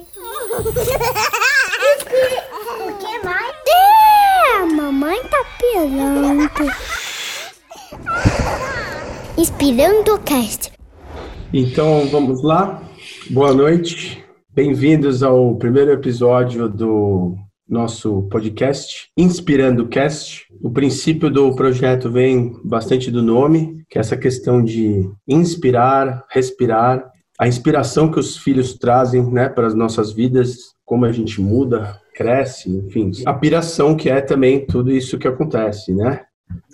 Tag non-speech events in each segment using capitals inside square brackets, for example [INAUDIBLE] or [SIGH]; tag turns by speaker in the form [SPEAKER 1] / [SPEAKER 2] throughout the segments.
[SPEAKER 1] O que mais? É, a mamãe tá pirando. Inspirando o cast.
[SPEAKER 2] Então vamos lá. Boa noite. Bem-vindos ao primeiro episódio do nosso podcast Inspirando Cast. O princípio do projeto vem bastante do nome, que é essa questão de inspirar, respirar, a inspiração que os filhos trazem, né, para as nossas vidas, como a gente muda, cresce, enfim, a piração que é também tudo isso que acontece, né?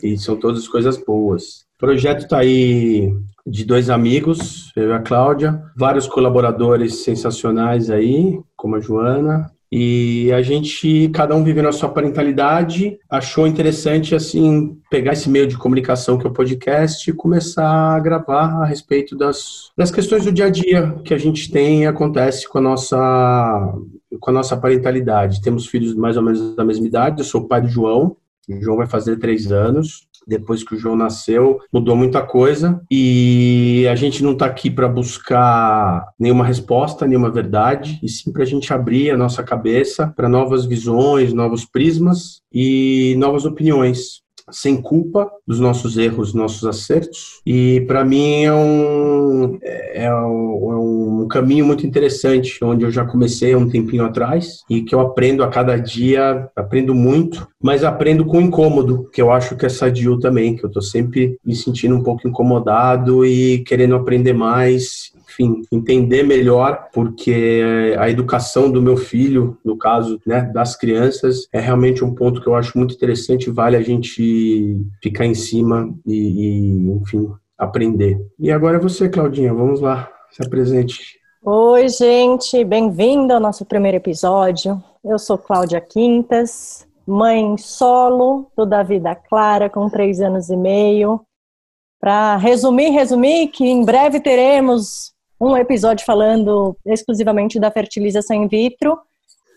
[SPEAKER 2] E são todas coisas boas. O projeto está aí de dois amigos, eu e a Cláudia, vários colaboradores sensacionais aí, como a Joana, e a gente, cada um vivendo a sua parentalidade, achou interessante, assim, pegar esse meio de comunicação que é o podcast e começar a gravar a respeito das, das questões do dia a dia que a gente tem e acontece com a nossa, com a nossa parentalidade. Temos filhos mais ou menos da mesma idade, eu sou o pai do João, o João vai fazer três anos. Depois que o João nasceu, mudou muita coisa e a gente não está aqui para buscar nenhuma resposta, nenhuma verdade, e sim para a gente abrir a nossa cabeça para novas visões, novos prismas e novas opiniões sem culpa dos nossos erros, nossos acertos. E para mim é um, é, um, é um caminho muito interessante, onde eu já comecei há um tempinho atrás e que eu aprendo a cada dia, aprendo muito, mas aprendo com incômodo, que eu acho que é sadio também, que eu estou sempre me sentindo um pouco incomodado e querendo aprender mais enfim, entender melhor, porque a educação do meu filho, no caso, né, das crianças, é realmente um ponto que eu acho muito interessante, vale a gente ficar em cima e, e enfim, aprender. E agora é você, Claudinha, vamos lá, se apresente.
[SPEAKER 3] Oi, gente, bem-vindo ao nosso primeiro episódio. Eu sou Cláudia Quintas, mãe solo do Davi da Clara, com três anos e meio. Para resumir, resumir, que em breve teremos um episódio falando exclusivamente da fertilização in vitro.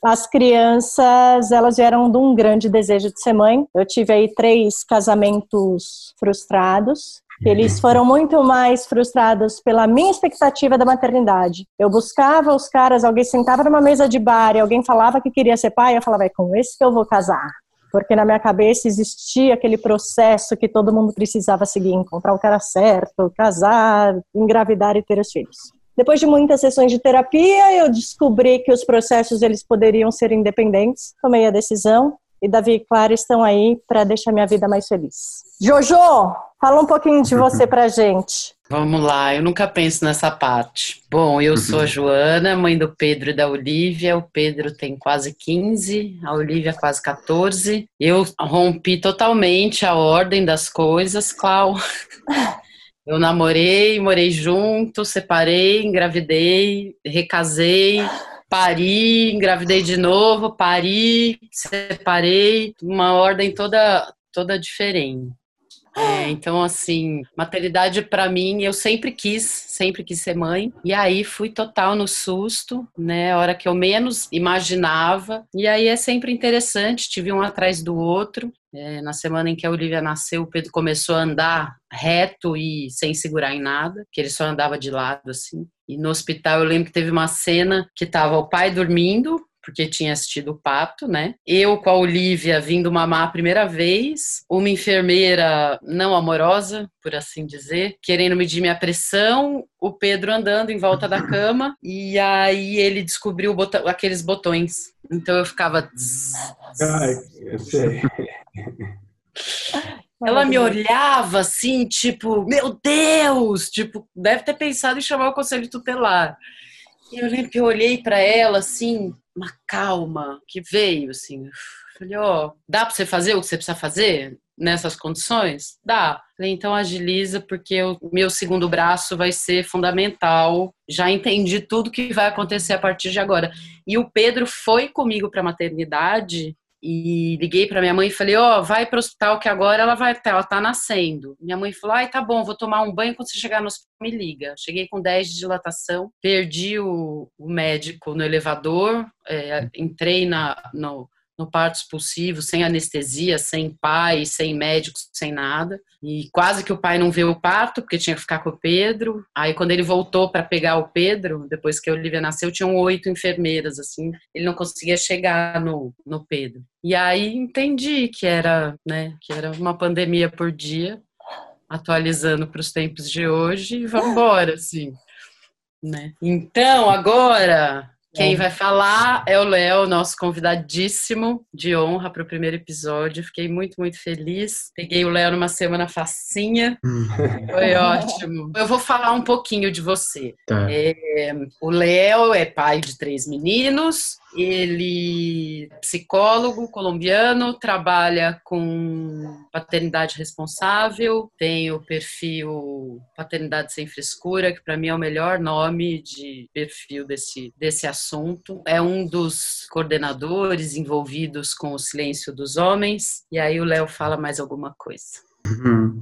[SPEAKER 3] As crianças, elas vieram de um grande desejo de ser mãe. Eu tive aí três casamentos frustrados. Eles foram muito mais frustrados pela minha expectativa da maternidade. Eu buscava os caras, alguém sentava numa mesa de bar e alguém falava que queria ser pai, eu falava, é com esse que eu vou casar. Porque na minha cabeça existia aquele processo que todo mundo precisava seguir, encontrar o cara certo, casar, engravidar e ter os filhos. Depois de muitas sessões de terapia, eu descobri que os processos eles poderiam ser independentes. Tomei a decisão e Davi e Clara estão aí para deixar minha vida mais feliz. Jojo, fala um pouquinho de você pra gente.
[SPEAKER 4] Vamos lá, eu nunca penso nessa parte. Bom, eu sou a Joana, mãe do Pedro e da Olivia. O Pedro tem quase 15, a Olivia quase 14. Eu rompi totalmente a ordem das coisas, Clau. [LAUGHS] Eu namorei, morei junto, separei, engravidei, recasei, pari, engravidei de novo, pari, separei, uma ordem toda toda diferente. É, então, assim, maternidade para mim, eu sempre quis, sempre quis ser mãe. E aí fui total no susto, né? A hora que eu menos imaginava. E aí é sempre interessante, tive um atrás do outro. É, na semana em que a Olivia nasceu, o Pedro começou a andar reto e sem segurar em nada, que ele só andava de lado assim. E no hospital eu lembro que teve uma cena que tava o pai dormindo, porque tinha assistido o pato, né? Eu com a Olivia vindo mamar a primeira vez, uma enfermeira não amorosa, por assim dizer, querendo medir minha pressão, o Pedro andando em volta da [LAUGHS] cama, e aí ele descobriu botão, aqueles botões. Então eu ficava.
[SPEAKER 2] Ai, eu sei.
[SPEAKER 4] Ela me olhava assim, tipo, meu Deus! Tipo, deve ter pensado em chamar o conselho tutelar. Eu lembro que eu olhei para ela assim, uma calma que veio assim. Falei, ó, oh, dá para você fazer o que você precisa fazer nessas condições? Dá. Falei, então agiliza, porque o meu segundo braço vai ser fundamental. Já entendi tudo que vai acontecer a partir de agora. E o Pedro foi comigo para a maternidade e liguei para minha mãe e falei: Ó, oh, vai para o hospital que agora ela vai, ela tá nascendo. Minha mãe falou: Ai, tá bom, vou tomar um banho quando você chegar no hospital, me liga. Cheguei com 10 de dilatação, perdi o, o médico no elevador, é, entrei na, no, no parto expulsivo, sem anestesia, sem pai, sem médicos, sem nada. E quase que o pai não viu o parto, porque tinha que ficar com o Pedro. Aí, quando ele voltou para pegar o Pedro, depois que a Olivia nasceu, tinham oito enfermeiras, assim. Ele não conseguia chegar no, no Pedro. E aí entendi que era, né, que era uma pandemia por dia, atualizando para os tempos de hoje, e vamos embora, assim. Né? Então, agora, quem vai falar é o Léo, nosso convidadíssimo de honra para o primeiro episódio. Fiquei muito, muito feliz. Peguei o Léo numa semana facinha. Hum. Foi ótimo. Eu vou falar um pouquinho de você. Tá. É, o Léo é pai de três meninos. Ele é psicólogo colombiano, trabalha com paternidade responsável, tem o perfil Paternidade Sem Frescura, que para mim é o melhor nome de perfil desse, desse assunto. É um dos coordenadores envolvidos com o silêncio dos homens. E aí o Léo fala mais alguma coisa.
[SPEAKER 5] Uhum.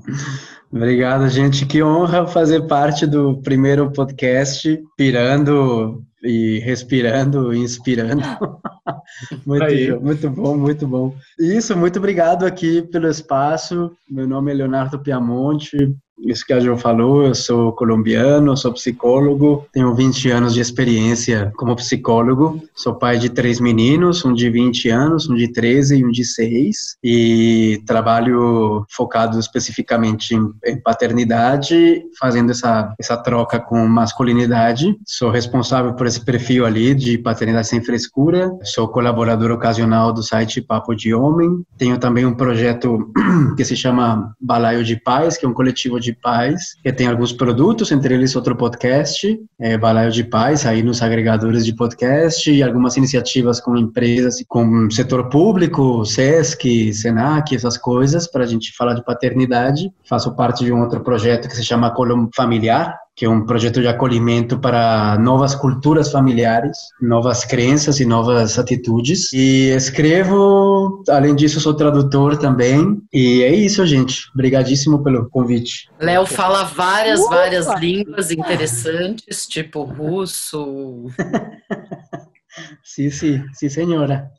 [SPEAKER 5] Obrigado, gente. Que honra fazer parte do primeiro podcast, pirando e respirando e inspirando. [LAUGHS] muito, muito bom, muito bom. Isso, muito obrigado aqui pelo espaço. Meu nome é Leonardo Piamonte, isso que a Jo falou, eu sou colombiano, sou psicólogo, tenho 20 anos de experiência como psicólogo, sou pai de três meninos, um de 20 anos, um de 13 e um de 6, e trabalho focado especificamente em, paternidade, fazendo essa, essa troca com masculinidade. Sou responsável por esse perfil ali de paternidade sem frescura, sou colaborador ocasional do site Papo de Homem, tenho também um projeto [CLEARS THROAT] que se chama Balaio de Paz, que é um coletivo de de Paz, que tem alguns produtos, entre eles outro podcast, é, Balaio de Paz, aí nos agregadores de podcast, e algumas iniciativas com empresas, com setor público, SESC, SENAC, essas coisas, para a gente falar de paternidade. Faço parte de um outro projeto que se chama Colom Familiar, que é um projeto de acolhimento para novas culturas familiares, novas crenças e novas atitudes. E escrevo, além disso, sou tradutor também. E é isso, gente. Obrigadíssimo pelo convite.
[SPEAKER 4] Léo fala várias, Ufa! várias línguas interessantes, tipo russo. [LAUGHS]
[SPEAKER 5] sim, sim, sim, senhora.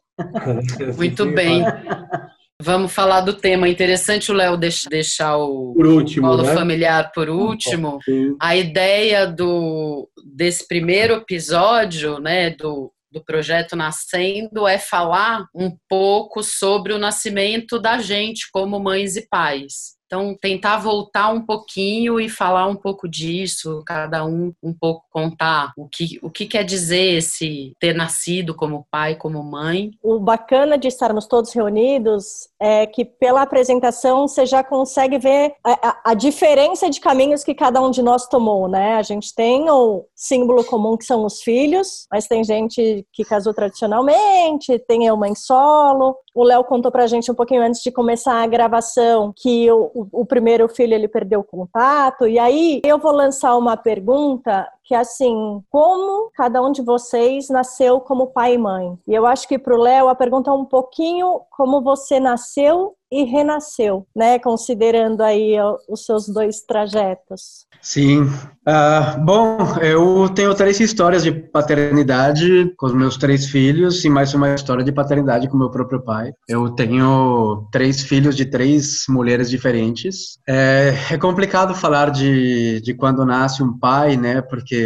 [SPEAKER 4] Muito bem. [LAUGHS] Vamos falar do tema. Interessante o Léo deixar, deixar o
[SPEAKER 2] por último,
[SPEAKER 4] polo
[SPEAKER 2] né?
[SPEAKER 4] familiar por último. A ideia do, desse primeiro episódio, né, do, do projeto Nascendo, é falar um pouco sobre o nascimento da gente como mães e pais. Então, tentar voltar um pouquinho e falar um pouco disso, cada um um pouco contar o que, o que quer dizer esse ter nascido como pai, como mãe.
[SPEAKER 3] O bacana de estarmos todos reunidos é que pela apresentação você já consegue ver a, a, diferença de caminhos que cada um de nós tomou, né? A gente tem o símbolo comum que são os filhos, mas tem gente que casou tradicionalmente, tem eu mãe solo. O Léo contou pra gente um pouquinho antes de começar a gravação que o, o, o primeiro filho ele perdeu o contato. E aí eu vou lançar uma pergunta que é assim, como cada um de vocês nasceu como pai e mãe? E eu acho que para o Léo a pergunta é um pouquinho como você nasceu e renasceu, né? Considerando aí os seus dois trajetos.
[SPEAKER 5] Sim. Uh, bom, eu tenho três histórias de paternidade com os meus três filhos e mais uma história de paternidade com meu próprio pai. Eu tenho três filhos de três mulheres diferentes. É, é complicado falar de, de quando nasce um pai, né? Porque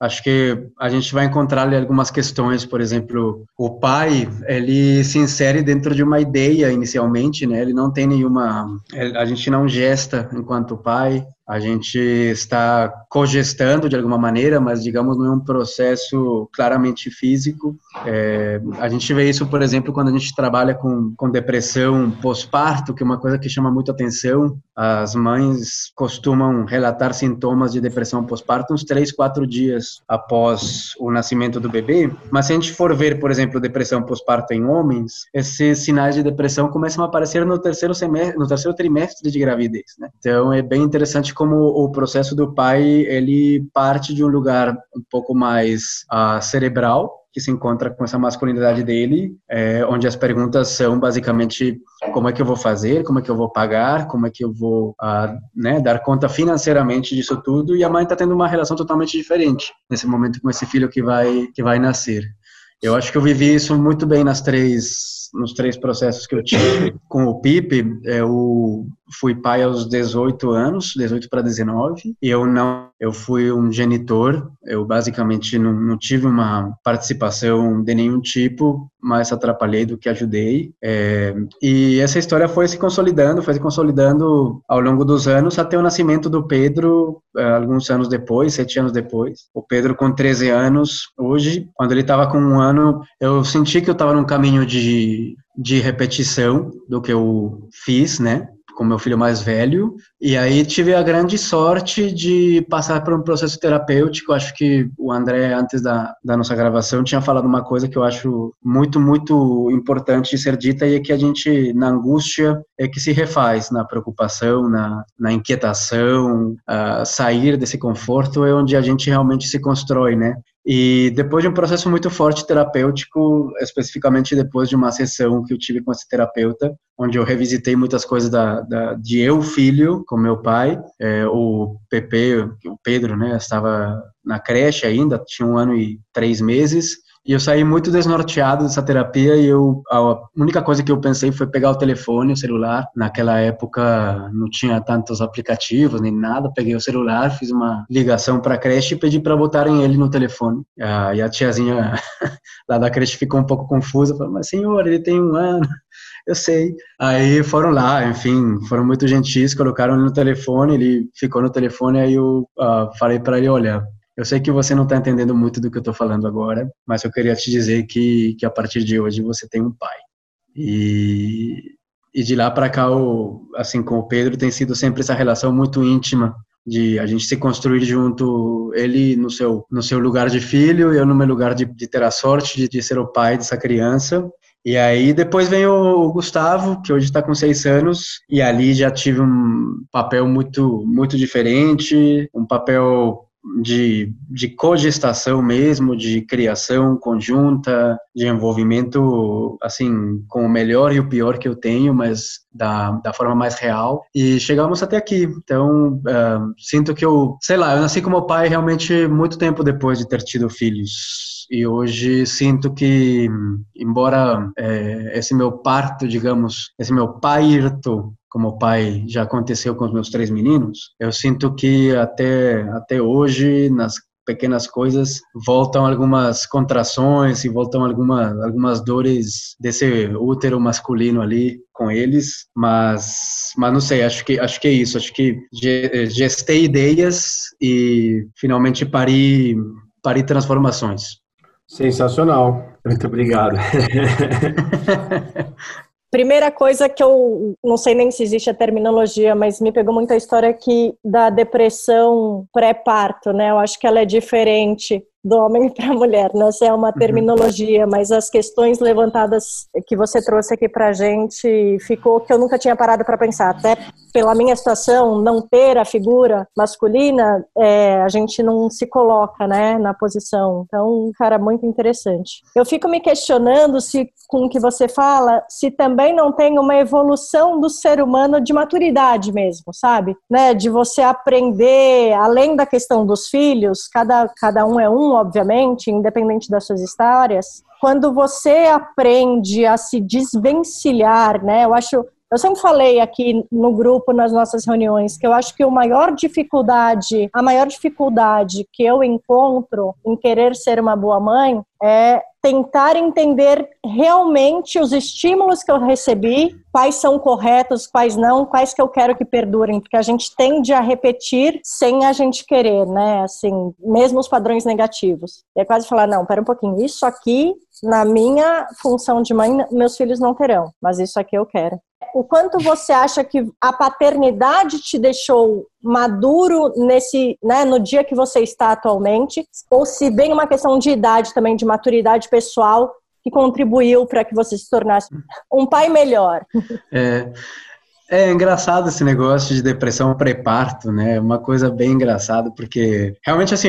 [SPEAKER 5] acho que a gente vai encontrar ali algumas questões, por exemplo, o pai, ele se insere dentro de uma ideia inicialmente, né? Ele não tem nenhuma, a gente não gesta enquanto pai, a gente está cogestando de alguma maneira, mas digamos não é um processo claramente físico. É, a gente vê isso, por exemplo, quando a gente trabalha com, com depressão pós-parto, que é uma coisa que chama muito atenção. As mães costumam relatar sintomas de depressão pós-parto uns três, quatro dias após o nascimento do bebê. Mas se a gente for ver, por exemplo, depressão pós-parto em homens, esses sinais de depressão começam a aparecer no terceiro semestre, no terceiro trimestre de gravidez. Né? Então é bem interessante como o processo do pai ele parte de um lugar um pouco mais uh, cerebral que se encontra com essa masculinidade dele, é, onde as perguntas são basicamente como é que eu vou fazer, como é que eu vou pagar, como é que eu vou uh, né, dar conta financeiramente disso tudo, e a mãe está tendo uma relação totalmente diferente nesse momento com esse filho que vai que vai nascer. Eu acho que eu vivi isso muito bem nas três nos três processos que eu tive. Com o PIP, eu fui pai aos 18 anos, 18 para 19, e eu não, eu fui um genitor, eu basicamente não, não tive uma participação de nenhum tipo, mais atrapalhei do que ajudei, é, e essa história foi se consolidando, foi se consolidando ao longo dos anos, até o nascimento do Pedro, é, alguns anos depois, sete anos depois, o Pedro com 13 anos, hoje, quando ele estava com um ano, eu senti que eu estava num caminho de, de repetição do que eu fiz, né, com meu filho mais velho, e aí tive a grande sorte de passar por um processo terapêutico. Acho que o André, antes da, da nossa gravação, tinha falado uma coisa que eu acho muito, muito importante de ser dita, e é que a gente, na angústia, é que se refaz, na preocupação, na, na inquietação, sair desse conforto é onde a gente realmente se constrói, né? E depois de um processo muito forte terapêutico, especificamente depois de uma sessão que eu tive com esse terapeuta, onde eu revisitei muitas coisas da, da de eu filho com meu pai, é, o Pepe, o Pedro, né, estava na creche ainda, tinha um ano e três meses, e eu saí muito desnorteado dessa terapia e eu a única coisa que eu pensei foi pegar o telefone, o celular. Naquela época não tinha tantos aplicativos nem nada. Peguei o celular, fiz uma ligação para a creche e pedi para botarem ele no telefone. Ah, e a tiazinha [LAUGHS] lá da creche ficou um pouco confusa, falou: "Mas senhor, ele tem um ano". [LAUGHS] Eu sei. Aí foram lá, enfim, foram muito gentis, colocaram ele no telefone, ele ficou no telefone, aí eu uh, falei para ele, olha, eu sei que você não está entendendo muito do que eu estou falando agora, mas eu queria te dizer que, que a partir de hoje você tem um pai. E, e de lá para cá, o, assim, com o Pedro, tem sido sempre essa relação muito íntima de a gente se construir junto, ele no seu no seu lugar de filho, eu no meu lugar de, de ter a sorte de, de ser o pai dessa criança. E aí depois vem o Gustavo, que hoje está com seis anos, e ali já tive um papel muito muito diferente, um papel de, de cogestação mesmo, de criação conjunta, de envolvimento, assim, com o melhor e o pior que eu tenho, mas da, da forma mais real. E chegamos até aqui. Então, uh, sinto que eu, sei lá, eu nasci como pai realmente muito tempo depois de ter tido filhos. E hoje sinto que, embora é, esse meu parto, digamos, esse meu parto como pai já aconteceu com os meus três meninos, eu sinto que até, até hoje, nas pequenas coisas, voltam algumas contrações e voltam alguma, algumas dores desse útero masculino ali com eles, mas, mas não sei, acho que, acho que é isso, acho que gestei ideias e finalmente pari, pari transformações.
[SPEAKER 2] Sensacional, muito obrigado. [LAUGHS]
[SPEAKER 3] Primeira coisa que eu não sei nem se existe a terminologia, mas me pegou muito a história aqui da depressão pré-parto, né? Eu acho que ela é diferente do homem para a [LAUGHS] mulher, né? Essa é uma uhum. terminologia, mas as questões levantadas que você trouxe aqui para a gente ficou que eu nunca tinha parado para pensar. Até pela minha situação, não ter a figura masculina, é, a gente não se coloca, né, na posição. Então, cara, muito interessante. Eu fico me questionando se, com o que você fala, se também não tem uma evolução do ser humano de maturidade mesmo, sabe? Né? De você aprender, além da questão dos filhos, cada, cada um é um, obviamente, independente das suas histórias, quando você aprende a se desvencilhar, né? Eu acho, eu sempre falei aqui no grupo nas nossas reuniões que eu acho que a maior dificuldade, a maior dificuldade que eu encontro em querer ser uma boa mãe é tentar entender realmente os estímulos que eu recebi, quais são corretos, quais não, quais que eu quero que perdurem, porque a gente tende a repetir sem a gente querer, né? Assim, mesmo os padrões negativos. É quase falar, não, pera um pouquinho, isso aqui, na minha função de mãe, meus filhos não terão, mas isso aqui eu quero o quanto você acha que a paternidade te deixou maduro nesse, né, no dia que você está atualmente, ou se bem uma questão de idade também, de maturidade pessoal que contribuiu para que você se tornasse um pai melhor.
[SPEAKER 5] É, é engraçado esse negócio de depressão pré-parto, né? Uma coisa bem engraçada, porque realmente, assim,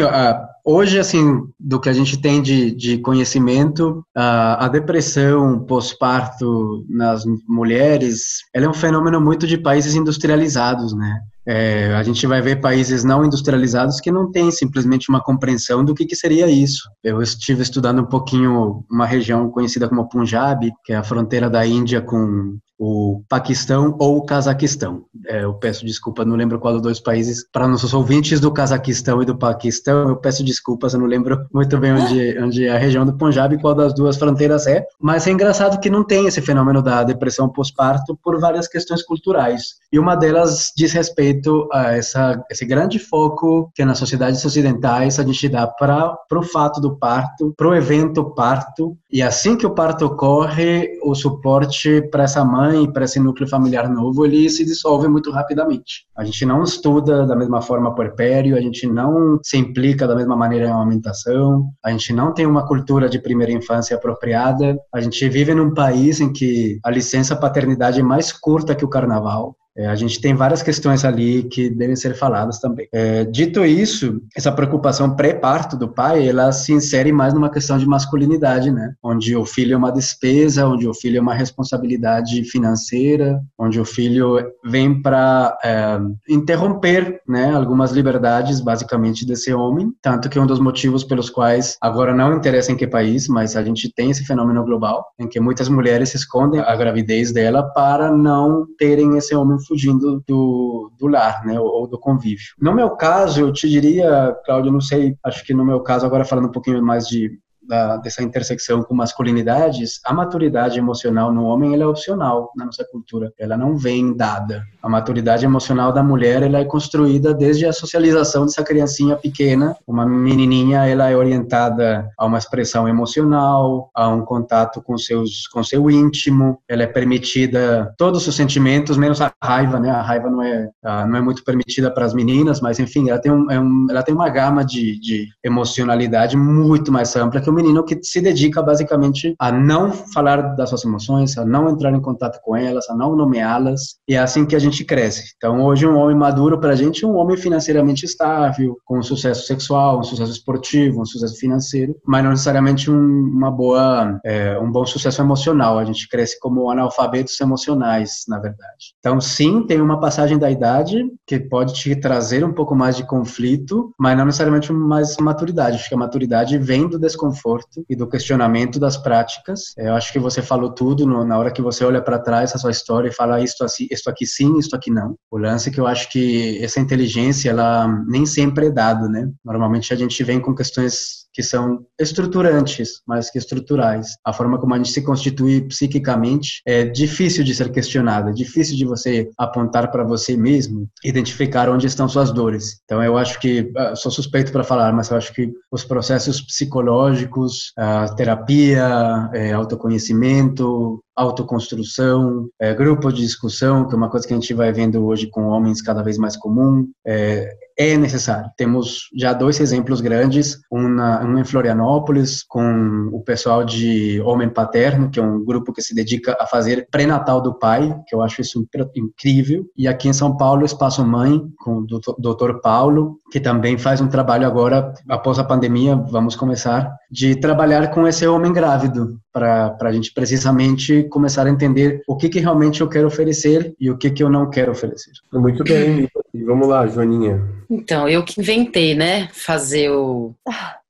[SPEAKER 5] hoje, assim, do que a gente tem de, de conhecimento, a, a depressão pós-parto nas mulheres, ela é um fenômeno muito de países industrializados, né? É, a gente vai ver países não industrializados que não têm simplesmente uma compreensão do que, que seria isso. Eu estive estudando um pouquinho uma região conhecida como Punjab, que é a fronteira da Índia com o Paquistão ou o Cazaquistão. É, eu peço desculpa, não lembro qual dos dois países. Para nossos ouvintes do Cazaquistão e do Paquistão, eu peço desculpas, eu não lembro muito bem onde, onde é a região do Punjab e qual das duas fronteiras é. Mas é engraçado que não tem esse fenômeno da depressão pós-parto por várias questões culturais. E uma delas diz respeito a essa, esse grande foco que nas sociedades ocidentais a gente dá para o fato do parto, para o evento parto. E assim que o parto ocorre, o suporte para essa mãe, para esse núcleo familiar novo, ele se dissolve muito rapidamente. A gente não estuda da mesma forma puerpério, a gente não se implica da mesma maneira em amamentação, a gente não tem uma cultura de primeira infância apropriada, a gente vive num país em que a licença paternidade é mais curta que o carnaval, é, a gente tem várias questões ali que devem ser faladas também. É, dito isso, essa preocupação pré-parto do pai, ela se insere mais numa questão de masculinidade, né? Onde o filho é uma despesa, onde o filho é uma responsabilidade financeira, onde o filho vem para é, interromper, né, algumas liberdades, basicamente, desse homem. Tanto que um dos motivos pelos quais, agora não interessa em que país, mas a gente tem esse fenômeno global, em que muitas mulheres escondem a gravidez dela para não terem esse homem fugindo do, do lar, né, ou, do convívio. No meu caso, eu te diria, Cláudio, não sei, acho que no meu caso, agora falando um pouquinho mais de da, dessa intersecção com masculinidades, a maturidade emocional no homem ela é opcional na nossa cultura. Ela não vem dada. A maturidade emocional da mulher ela é construída desde a socialização dessa criancinha pequena. Uma menininha ela é orientada a uma expressão emocional, a um contato com seus com seu íntimo. Ela é permitida todos os sentimentos menos a raiva, né? A raiva não é não é muito permitida para as meninas, mas enfim, ela tem um, é um ela tem uma gama de, de emocionalidade muito mais ampla que o menino que se dedica basicamente a não falar das suas emoções, a não entrar em contato com elas, a não nomeá-las, e é assim que a gente cresce. Então, hoje, um homem maduro para a gente é um homem financeiramente estável, com um sucesso sexual, um sucesso esportivo, um sucesso financeiro, mas não necessariamente um, uma boa, é, um bom sucesso emocional. A gente cresce como analfabetos emocionais, na verdade. Então, sim, tem uma passagem da idade que pode te trazer um pouco mais de conflito, mas não necessariamente mais maturidade. Acho que a maturidade vem do desconforto desconforto e do questionamento das práticas. É, eu acho que você falou tudo no, na hora que você olha para trás a sua história e fala isto, assim, isto aqui sim, isto aqui não. O lance é que eu acho que essa inteligência, ela nem sempre é dada, né? Normalmente a gente vem com questões que são estruturantes, mais que estruturais. A forma como a gente se constitui psiquicamente é difícil de ser questionada, é difícil de você apontar para você mesmo, identificar onde estão suas dores. Então eu acho que ah, sou suspeito para falar, mas eu acho que os processos psicológicos, a terapia, é, autoconhecimento, autoconstrução, é, grupo de discussão, que é uma coisa que a gente vai vendo hoje com homens cada vez mais comum, é, é necessário. Temos já dois exemplos grandes, um, na, um em Florianópolis, com o pessoal de Homem Paterno, que é um grupo que se dedica a fazer pré-natal do pai, que eu acho isso incrível, e aqui em São Paulo, Espaço Mãe, com o doutor Paulo, que também faz um trabalho agora, após a pandemia, vamos começar, de trabalhar com esse homem grávido, para a gente precisamente começar a entender o que, que realmente eu quero oferecer e o que, que eu não quero oferecer.
[SPEAKER 2] Muito bem. E vamos lá, Joaninha.
[SPEAKER 4] Então, eu que inventei, né, fazer o,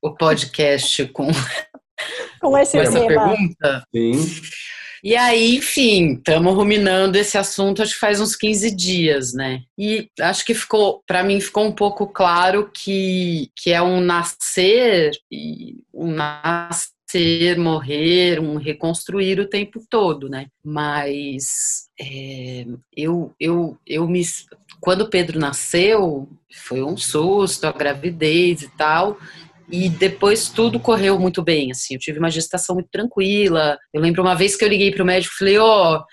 [SPEAKER 4] o podcast com,
[SPEAKER 3] com, esse
[SPEAKER 4] com essa pergunta.
[SPEAKER 2] Sim.
[SPEAKER 4] E aí, enfim, estamos ruminando esse assunto acho que faz uns 15 dias, né? E acho que ficou, para mim, ficou um pouco claro que, que é um nascer e um nascer, morrer, um reconstruir o tempo todo, né? Mas é, eu, eu, eu me. Quando o Pedro nasceu, foi um susto, a gravidez e tal. E depois tudo correu muito bem, assim. Eu tive uma gestação muito tranquila. Eu lembro uma vez que eu liguei para o médico e falei: Ó, oh,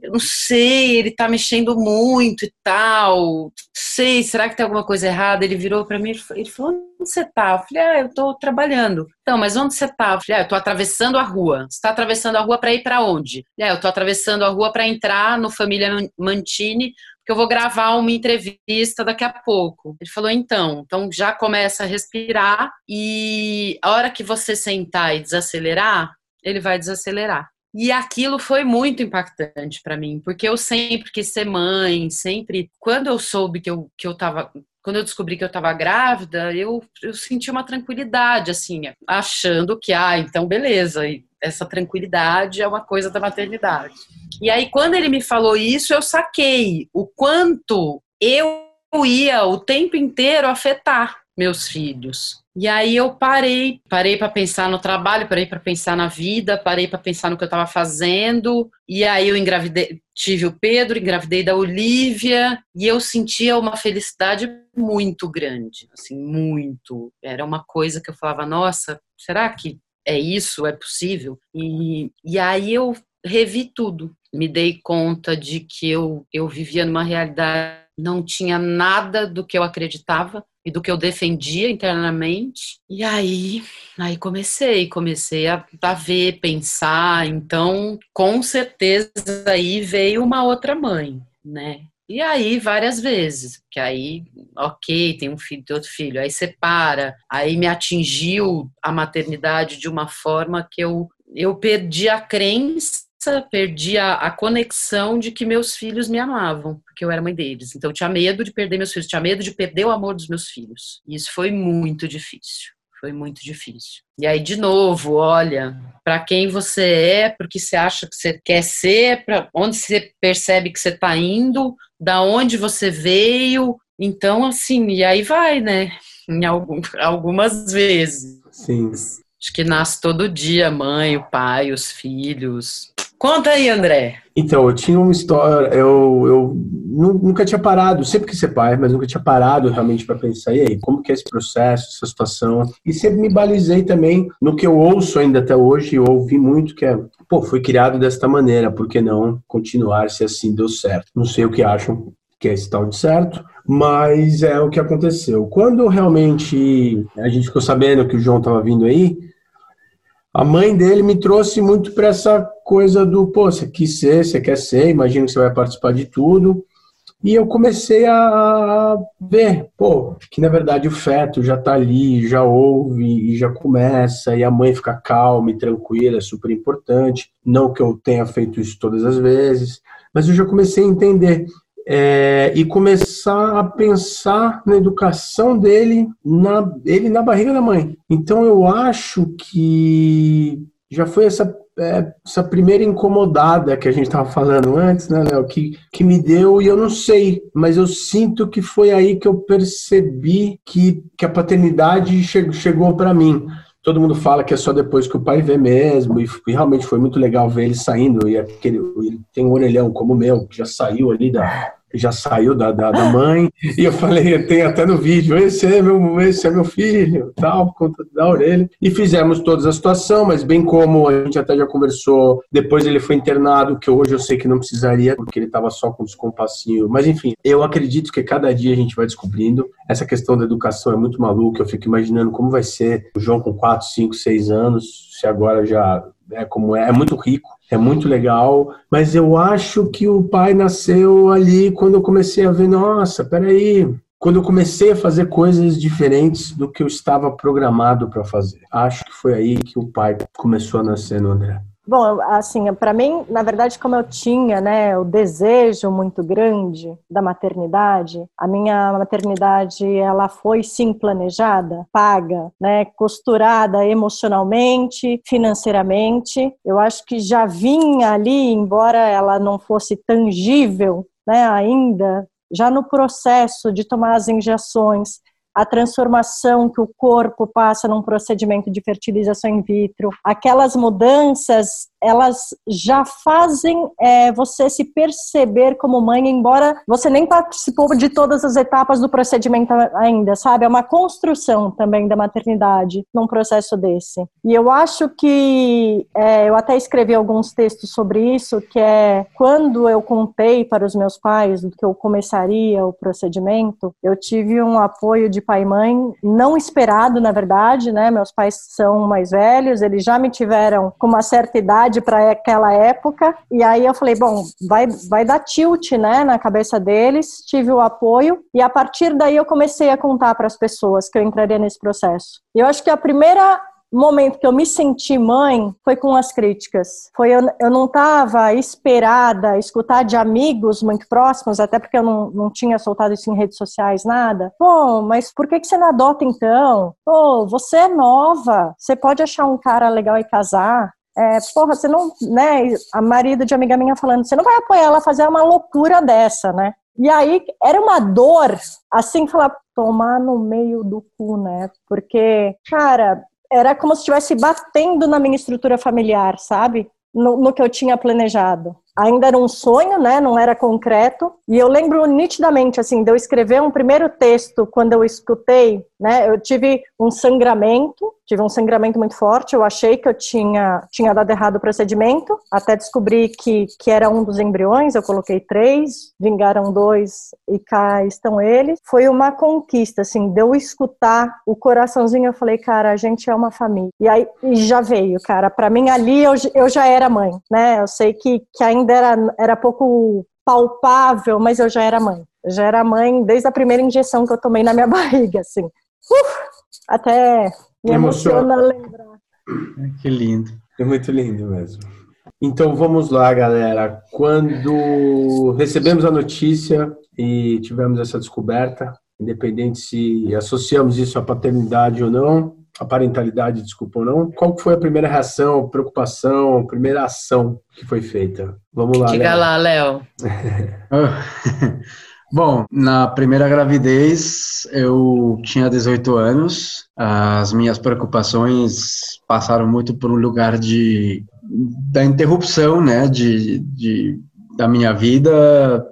[SPEAKER 4] eu não sei, ele tá mexendo muito e tal. Sei, será que tem alguma coisa errada? Ele virou para mim e falou: onde você tá? Eu falei: ah, eu tô trabalhando. Então, mas onde você tá? Eu falei: ah, eu tô atravessando a rua. Você tá atravessando a rua para ir para onde? Ah, eu tô atravessando a rua para entrar no Família Mantini que eu vou gravar uma entrevista daqui a pouco. Ele falou, então, então já começa a respirar e a hora que você sentar e desacelerar, ele vai desacelerar. E aquilo foi muito impactante para mim, porque eu sempre quis ser mãe, sempre. Quando eu soube que eu, que eu tava quando eu descobri que eu estava grávida, eu, eu senti uma tranquilidade, assim, achando que, ah, então beleza, essa tranquilidade é uma coisa da maternidade. E aí, quando ele me falou isso, eu saquei o quanto eu ia o tempo inteiro afetar meus filhos. E aí eu parei, parei para pensar no trabalho, parei para pensar na vida, parei para pensar no que eu estava fazendo. E aí eu engravidei, tive o Pedro, engravidei da Olivia, e eu sentia uma felicidade muito grande, assim, muito. Era uma coisa que eu falava, nossa, será que é isso, é possível? E, e aí eu revi tudo. Me dei conta de que eu, eu vivia numa realidade, não tinha nada do que eu acreditava e do que eu defendia internamente. E aí, aí comecei, comecei a, a ver, pensar. Então, com certeza aí veio uma outra mãe, né? E aí, várias vezes, que aí, ok, tem um filho, tem outro filho, aí separa, aí me atingiu a maternidade de uma forma que eu, eu perdi a crença, perdi a, a conexão de que meus filhos me amavam, porque eu era mãe deles. Então, eu tinha medo de perder meus filhos, tinha medo de perder o amor dos meus filhos. E isso foi muito difícil. Foi muito difícil. E aí, de novo, olha, para quem você é, porque você acha que você quer ser, para onde você percebe que você está indo, da onde você veio. Então, assim, e aí vai, né? Em algum, [LAUGHS] algumas vezes.
[SPEAKER 2] Sim.
[SPEAKER 4] Acho que nasce todo dia, mãe, o pai, os filhos. Conta aí, André.
[SPEAKER 2] Então, eu tinha uma história, eu, eu nunca tinha parado, sempre quis ser pai, mas nunca tinha parado realmente para pensar, e aí, como que é esse processo, essa situação? E sempre me balizei também no que eu ouço ainda até hoje, eu ouvi muito que é, pô, fui criado desta maneira, por que não continuar se assim deu certo? Não sei o que acham que é esse tal de certo, mas é o que aconteceu. Quando realmente a gente ficou sabendo que o João estava vindo aí, a mãe dele me trouxe muito para essa coisa do, pô, você quis ser, você quer ser, imagino que você vai participar de tudo. E eu comecei a ver, pô, que na verdade o feto já tá ali, já ouve e já começa, e a mãe fica calma e tranquila, é super importante. Não que eu tenha feito isso todas as vezes, mas eu já comecei a entender é, e começar a pensar na educação dele na, ele na barriga da mãe. Então eu acho que já foi essa, é, essa primeira incomodada que a gente estava falando antes, né, Léo, que, que me deu, e eu não sei, mas eu sinto que foi aí que eu percebi que, que a paternidade che, chegou para mim todo mundo fala que é só depois que o pai vê mesmo, e, e realmente foi muito legal ver ele saindo, e aquele, ele tem um orelhão como o meu, que já saiu ali da, já saiu da, da, da, mãe, e eu falei, tem até no vídeo, esse é meu, esse é meu filho, tal, conta da orelha. E fizemos toda a situação, mas bem como a gente até já conversou, depois ele foi internado, que hoje eu sei que não precisaria, porque ele estava só com descompassinho. Mas enfim, eu acredito que cada dia a gente vai descobrindo. Essa questão da educação é muito maluca, eu fico imaginando como vai ser o João com 4, 5, 6 anos, se agora já é como é, é muito rico é muito legal, mas eu acho que o pai nasceu ali quando eu comecei a ver, nossa, peraí, quando eu comecei a fazer coisas diferentes do que eu estava programado para fazer. Acho que foi aí que o pai começou a nascer no André.
[SPEAKER 3] Bom, assim, para mim, na verdade, como eu tinha, né, o desejo muito grande da maternidade, a minha maternidade, ela foi sim planejada, paga, né, costurada emocionalmente, financeiramente. Eu acho que já vinha ali, embora ela não fosse tangível, né, ainda, já no processo de tomar as injeções, a transformação que o corpo passa num procedimento de fertilização in vitro, aquelas mudanças elas já fazem é, você se perceber como mãe, embora você nem participou de todas as etapas do procedimento ainda, sabe? É uma construção também da maternidade num processo desse. E eu acho que é, eu até escrevi alguns textos sobre isso, que é quando eu contei para os meus pais que eu começaria o procedimento, eu tive um apoio de pai e mãe não esperado, na verdade, né? Meus pais são mais velhos, eles já me tiveram com uma certa idade para aquela época. E aí eu falei, bom, vai, vai dar tilt, né, na cabeça deles. Tive o apoio e a partir daí eu comecei a contar para as pessoas que eu entraria nesse processo. E eu acho que a primeira momento que eu me senti mãe foi com as críticas. Foi eu, eu não estava esperada escutar de amigos muito próximos, até porque eu não, não tinha soltado isso em redes sociais, nada. Pô, mas por que, que você não adota então? Pô, você é nova, você pode achar um cara legal e casar. É, porra, você não, né? A marido de amiga minha falando, você não vai apoiar ela a fazer uma loucura dessa, né? E aí era uma dor, assim, falar, tomar no meio do cu, né? Porque, cara, era como se estivesse batendo na minha estrutura familiar, sabe? No, no, que eu tinha planejado. Ainda era um sonho, né? Não era concreto. E eu lembro nitidamente, assim, de eu escrever um primeiro texto quando eu escutei, né? Eu tive um sangramento tive um sangramento muito forte. Eu achei que eu tinha, tinha dado errado o procedimento, até descobri que, que era um dos embriões. Eu coloquei três, vingaram dois e cá estão eles. Foi uma conquista, assim, de eu escutar o coraçãozinho. Eu falei, cara, a gente é uma família. E aí e já veio, cara. Para mim, ali eu, eu já era mãe, né? Eu sei que, que ainda era, era pouco palpável, mas eu já era mãe. Eu já era mãe desde a primeira injeção que eu tomei na minha [LAUGHS] barriga, assim. Uf, até me emociona, emociona lembrar.
[SPEAKER 5] Que lindo.
[SPEAKER 2] É muito lindo mesmo. Então vamos lá, galera. Quando recebemos a notícia e tivemos essa descoberta, independente se associamos isso à paternidade ou não, a parentalidade, desculpa ou não, qual foi a primeira reação, preocupação, primeira ação que foi feita? Vamos lá,
[SPEAKER 4] Diga Léo. lá, Léo. [LAUGHS] [LAUGHS]
[SPEAKER 5] Bom, na primeira gravidez eu tinha 18 anos. As minhas preocupações passaram muito por um lugar de da interrupção, né, de, de da minha vida.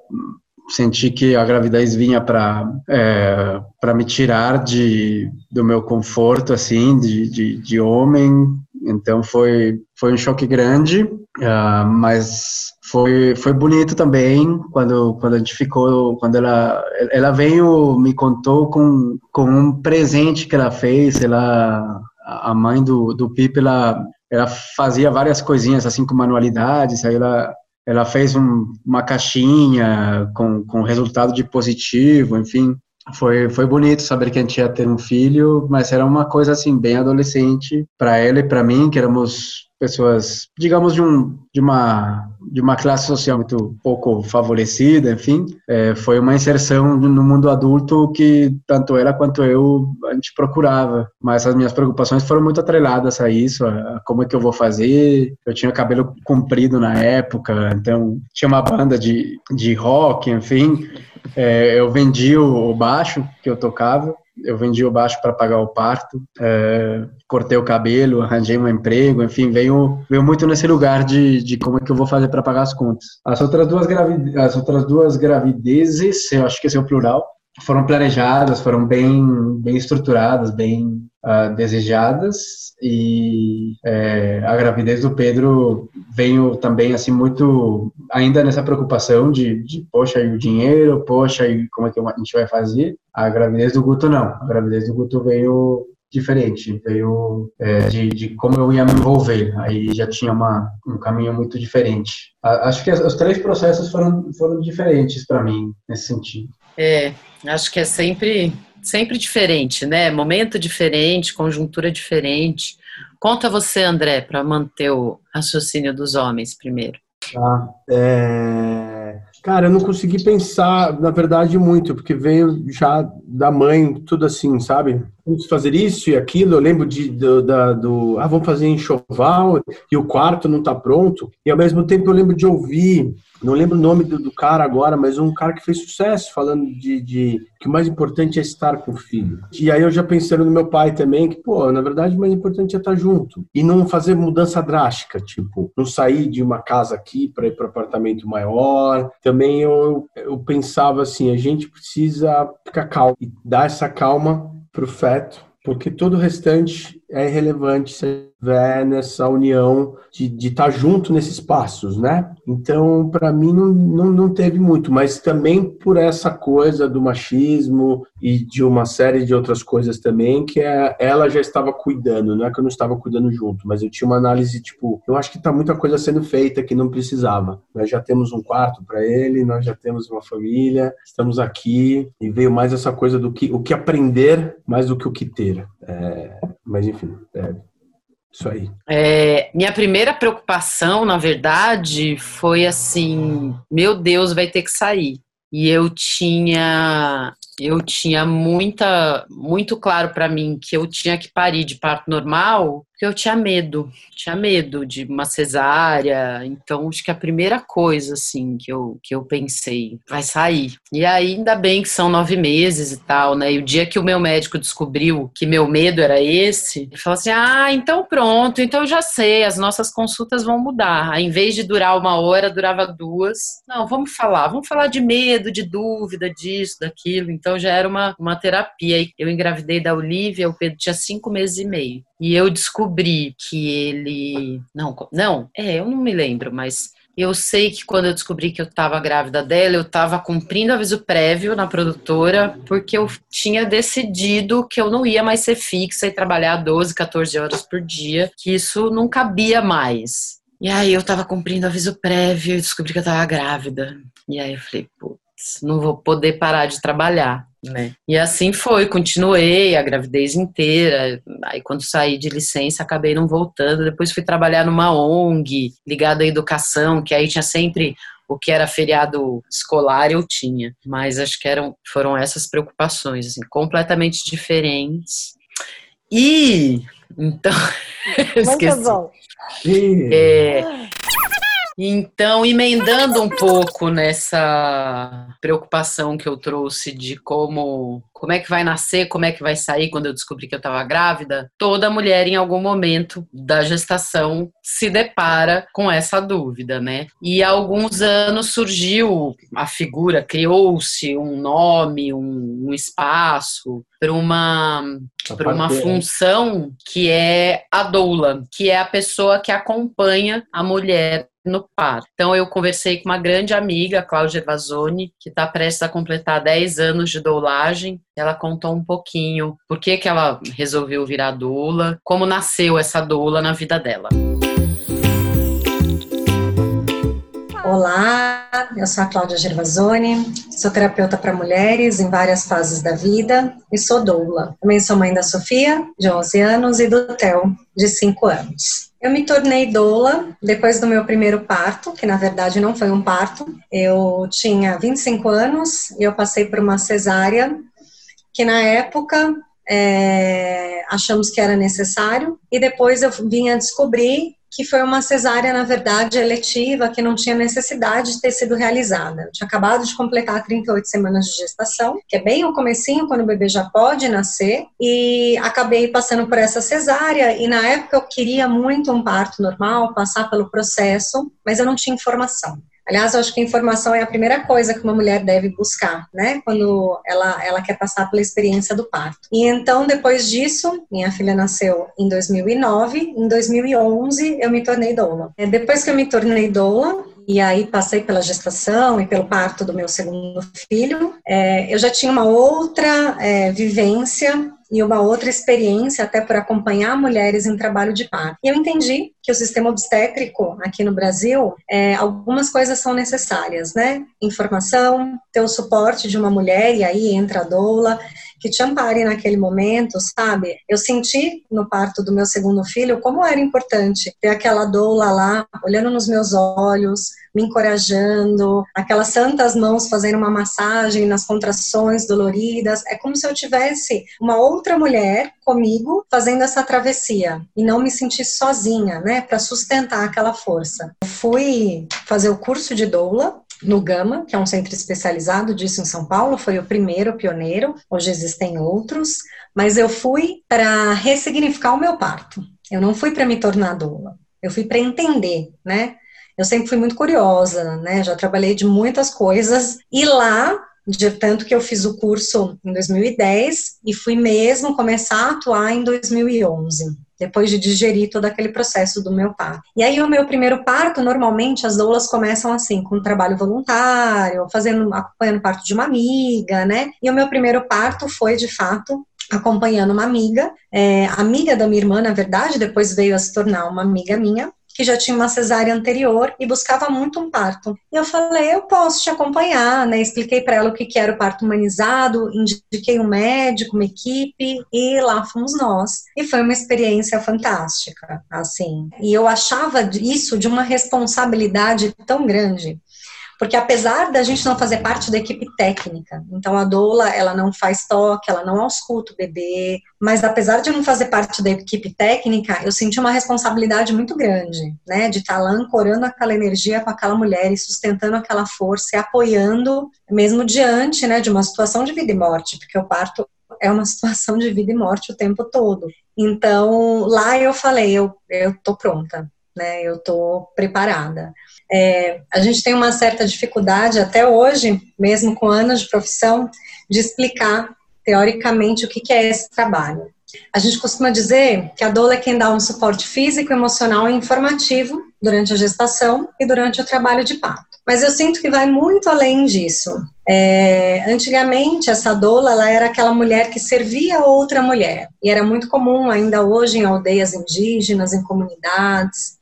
[SPEAKER 5] Senti que a gravidez vinha para é, para me tirar de do meu conforto assim de, de, de homem. Então foi foi um choque grande, uh, mas foi foi bonito também quando quando a gente ficou quando ela ela veio me contou com com um presente que ela fez ela a mãe do do Pipe ela ela fazia várias coisinhas assim com manualidades aí ela ela fez um, uma caixinha com, com resultado de positivo, enfim, foi, foi bonito saber que a gente ia ter um filho, mas era uma coisa assim bem adolescente para ela e para mim, que éramos pessoas, digamos, de, um, de, uma, de uma classe social muito pouco favorecida, enfim, é, foi uma inserção no mundo adulto que tanto ela quanto eu a gente procurava. Mas as minhas preocupações foram muito atreladas a isso, a, a como é que eu vou fazer. Eu tinha cabelo comprido na época, então tinha uma banda de, de rock, enfim. É, eu vendi o, o baixo que eu tocava eu vendi o baixo para pagar o parto, é, cortei o cabelo, arranjei um emprego, enfim, veio, veio muito nesse lugar de, de como é que eu vou fazer para pagar as contas. As outras duas, gravid as outras duas gravidezes, eu acho que esse é o plural, foram planejadas, foram bem, bem estruturadas, bem uh, desejadas e é, a gravidez do Pedro veio também assim muito ainda nessa preocupação de, de poxa e o dinheiro, poxa e como é que a gente vai fazer. A gravidez do Guto não, a gravidez do Guto veio diferente, veio é, de, de, como eu ia me envolver. Aí já tinha uma, um caminho muito diferente. Acho que os três processos foram, foram diferentes para mim nesse sentido.
[SPEAKER 4] É, acho que é sempre sempre diferente, né? Momento diferente, conjuntura diferente. Conta você, André, para manter o raciocínio dos homens primeiro.
[SPEAKER 2] Tá. É... Cara, eu não consegui pensar, na verdade, muito, porque veio já da mãe, tudo assim, sabe? Vamos fazer isso e aquilo. Eu lembro de, do, da, do ah, vamos fazer enxoval e o quarto não está pronto. E ao mesmo tempo eu lembro de ouvir, não lembro o nome do, do cara agora, mas um cara que fez sucesso falando de, de, que o mais importante é estar com o filho. E aí eu já pensando no meu pai também, que, pô, na verdade o mais importante é estar junto e não fazer mudança drástica, tipo, não sair de uma casa aqui para ir para apartamento maior. Também eu, eu pensava assim, a gente precisa ficar calmo e dar essa calma para o feto, porque todo o restante é irrelevante se estiver nessa união de estar tá junto nesses passos, né? Então, para mim, não, não, não teve muito, mas também por essa coisa do machismo e de uma série de outras coisas também, que é, ela já estava cuidando, não é que eu não estava cuidando junto, mas eu tinha uma análise tipo, eu acho que está muita coisa sendo feita que não precisava. Nós já temos um quarto para ele, nós já temos uma família, estamos aqui, e veio mais essa coisa do que o que aprender mais do que o que ter. É, mas enfim, é, Isso aí.
[SPEAKER 4] É, minha primeira preocupação, na verdade, foi assim: meu Deus, vai ter que sair. E eu tinha eu tinha muita muito claro para mim que eu tinha que parir de parto normal eu tinha medo, tinha medo de uma cesárea. Então, acho que a primeira coisa, assim, que eu, que eu pensei, vai sair. E aí, ainda bem que são nove meses e tal, né? E o dia que o meu médico descobriu que meu medo era esse, ele falou assim: ah, então pronto, então eu já sei, as nossas consultas vão mudar. Em vez de durar uma hora, durava duas. Não, vamos falar, vamos falar de medo, de dúvida, disso, daquilo. Então, já era uma, uma terapia. Eu engravidei da Olivia, o Pedro tinha cinco meses e meio. E eu descobri que ele. Não, não, é, eu não me lembro, mas eu sei que quando eu descobri que eu estava grávida dela, eu estava cumprindo aviso prévio na produtora, porque eu tinha decidido que eu não ia mais ser fixa e trabalhar 12, 14 horas por dia, que isso não cabia mais. E aí eu estava cumprindo aviso prévio e descobri que eu estava grávida. E aí eu falei, putz, não vou poder parar de trabalhar. Né? E assim foi, continuei a gravidez inteira. Aí, quando saí de licença, acabei não voltando. Depois fui trabalhar numa ONG ligada à educação, que aí tinha sempre o que era feriado escolar eu tinha. Mas acho que eram, foram essas preocupações, assim, completamente diferentes. E então. [LAUGHS]
[SPEAKER 3] Muito bom.
[SPEAKER 4] É, então, emendando um pouco nessa preocupação que eu trouxe de como como é que vai nascer, como é que vai sair quando eu descobri que eu estava grávida, toda mulher em algum momento da gestação se depara com essa dúvida, né? E há alguns anos surgiu a figura, criou-se um nome, um, um espaço para uma para uma função que é a doula, que é a pessoa que acompanha a mulher no par. Então eu conversei com uma grande amiga, Cláudia Evasoni, que está prestes a completar 10 anos de doulagem. Ela contou um pouquinho por que, que ela resolveu virar doula, como nasceu essa doula na vida dela.
[SPEAKER 6] Olá, eu sou a Cláudia Gervasoni, sou terapeuta para mulheres em várias fases da vida e sou doula. Também sou mãe da Sofia, de 11 anos, e do Theo, de 5 anos. Eu me tornei doula depois do meu primeiro parto, que na verdade não foi um parto. Eu tinha 25 anos e eu passei por uma cesárea, que na época é, achamos que era necessário, e depois eu vim a descobrir que foi uma cesárea, na verdade, eletiva, que não tinha necessidade de ter sido realizada. Eu tinha acabado de completar 38 semanas de gestação, que é bem o comecinho, quando o bebê já pode nascer, e acabei passando por essa cesárea, e na época eu queria muito um parto normal, passar pelo processo, mas eu não tinha informação. Aliás, eu acho que a informação é a primeira coisa que uma mulher deve buscar, né? Quando ela, ela quer passar pela experiência do parto. E então, depois disso, minha filha nasceu em 2009. Em 2011, eu me tornei doula. É, depois que eu me tornei doula, e aí passei pela gestação e pelo parto do meu segundo filho, é, eu já tinha uma outra é, vivência e uma outra experiência até por acompanhar mulheres em trabalho de parto. E eu entendi que o sistema obstétrico aqui no Brasil, é, algumas coisas são necessárias, né? Informação, ter o suporte de uma mulher, e aí entra a doula, que te ampare naquele momento, sabe? Eu senti no parto do meu segundo filho como era importante ter aquela doula lá, olhando nos meus olhos, me encorajando, aquelas santas mãos fazendo uma massagem nas contrações doloridas. É como se eu tivesse uma outra mulher comigo fazendo essa travessia e não me sentir sozinha, né, para sustentar aquela força. Eu fui fazer o curso de doula no Gama, que é um centro especializado disso em São Paulo, foi o primeiro pioneiro, hoje existem outros, mas eu fui para ressignificar o meu parto. Eu não fui para me tornar doula. Eu fui para entender, né? Eu sempre fui muito curiosa, né? Já trabalhei de muitas coisas e lá de tanto que eu fiz o curso em 2010 e fui mesmo começar a atuar em 2011 depois de digerir todo aquele processo do meu parto. E aí o meu primeiro parto, normalmente as doulas começam assim, com um trabalho voluntário, fazendo, acompanhando o parto de uma amiga, né? E o meu primeiro parto foi, de fato, acompanhando uma amiga, é, amiga da minha irmã, na verdade, depois veio a se tornar uma amiga minha, que já tinha uma cesárea anterior e buscava muito um parto. E eu falei, eu posso te acompanhar, né? Expliquei para ela o que, era o parto humanizado, indiquei um médico, uma equipe e lá fomos nós. E foi uma experiência fantástica, assim. E eu achava isso de uma responsabilidade tão grande porque apesar da gente não fazer parte da equipe técnica, então a doula ela não faz toque, ela não ausculta o bebê, mas apesar de não fazer parte da equipe técnica, eu senti uma responsabilidade muito grande, né, de estar lá ancorando aquela energia com aquela mulher e sustentando aquela força e apoiando, mesmo diante, né, de uma situação de vida e morte, porque o parto é uma [LAUGHS] situação de vida e morte o tempo todo. Então, lá eu falei, eu, eu tô pronta, né, eu tô preparada. É, a gente tem uma certa dificuldade até hoje, mesmo com anos de profissão, de explicar teoricamente o que, é esse trabalho. A gente costuma dizer que a doula é quem dá um suporte físico, emocional e informativo durante a gestação e durante o trabalho de parto. Mas eu sinto que vai muito além disso. É, antigamente, essa doula ela era aquela mulher que servia outra mulher. E era muito comum ainda hoje em aldeias indígenas, em comunidades.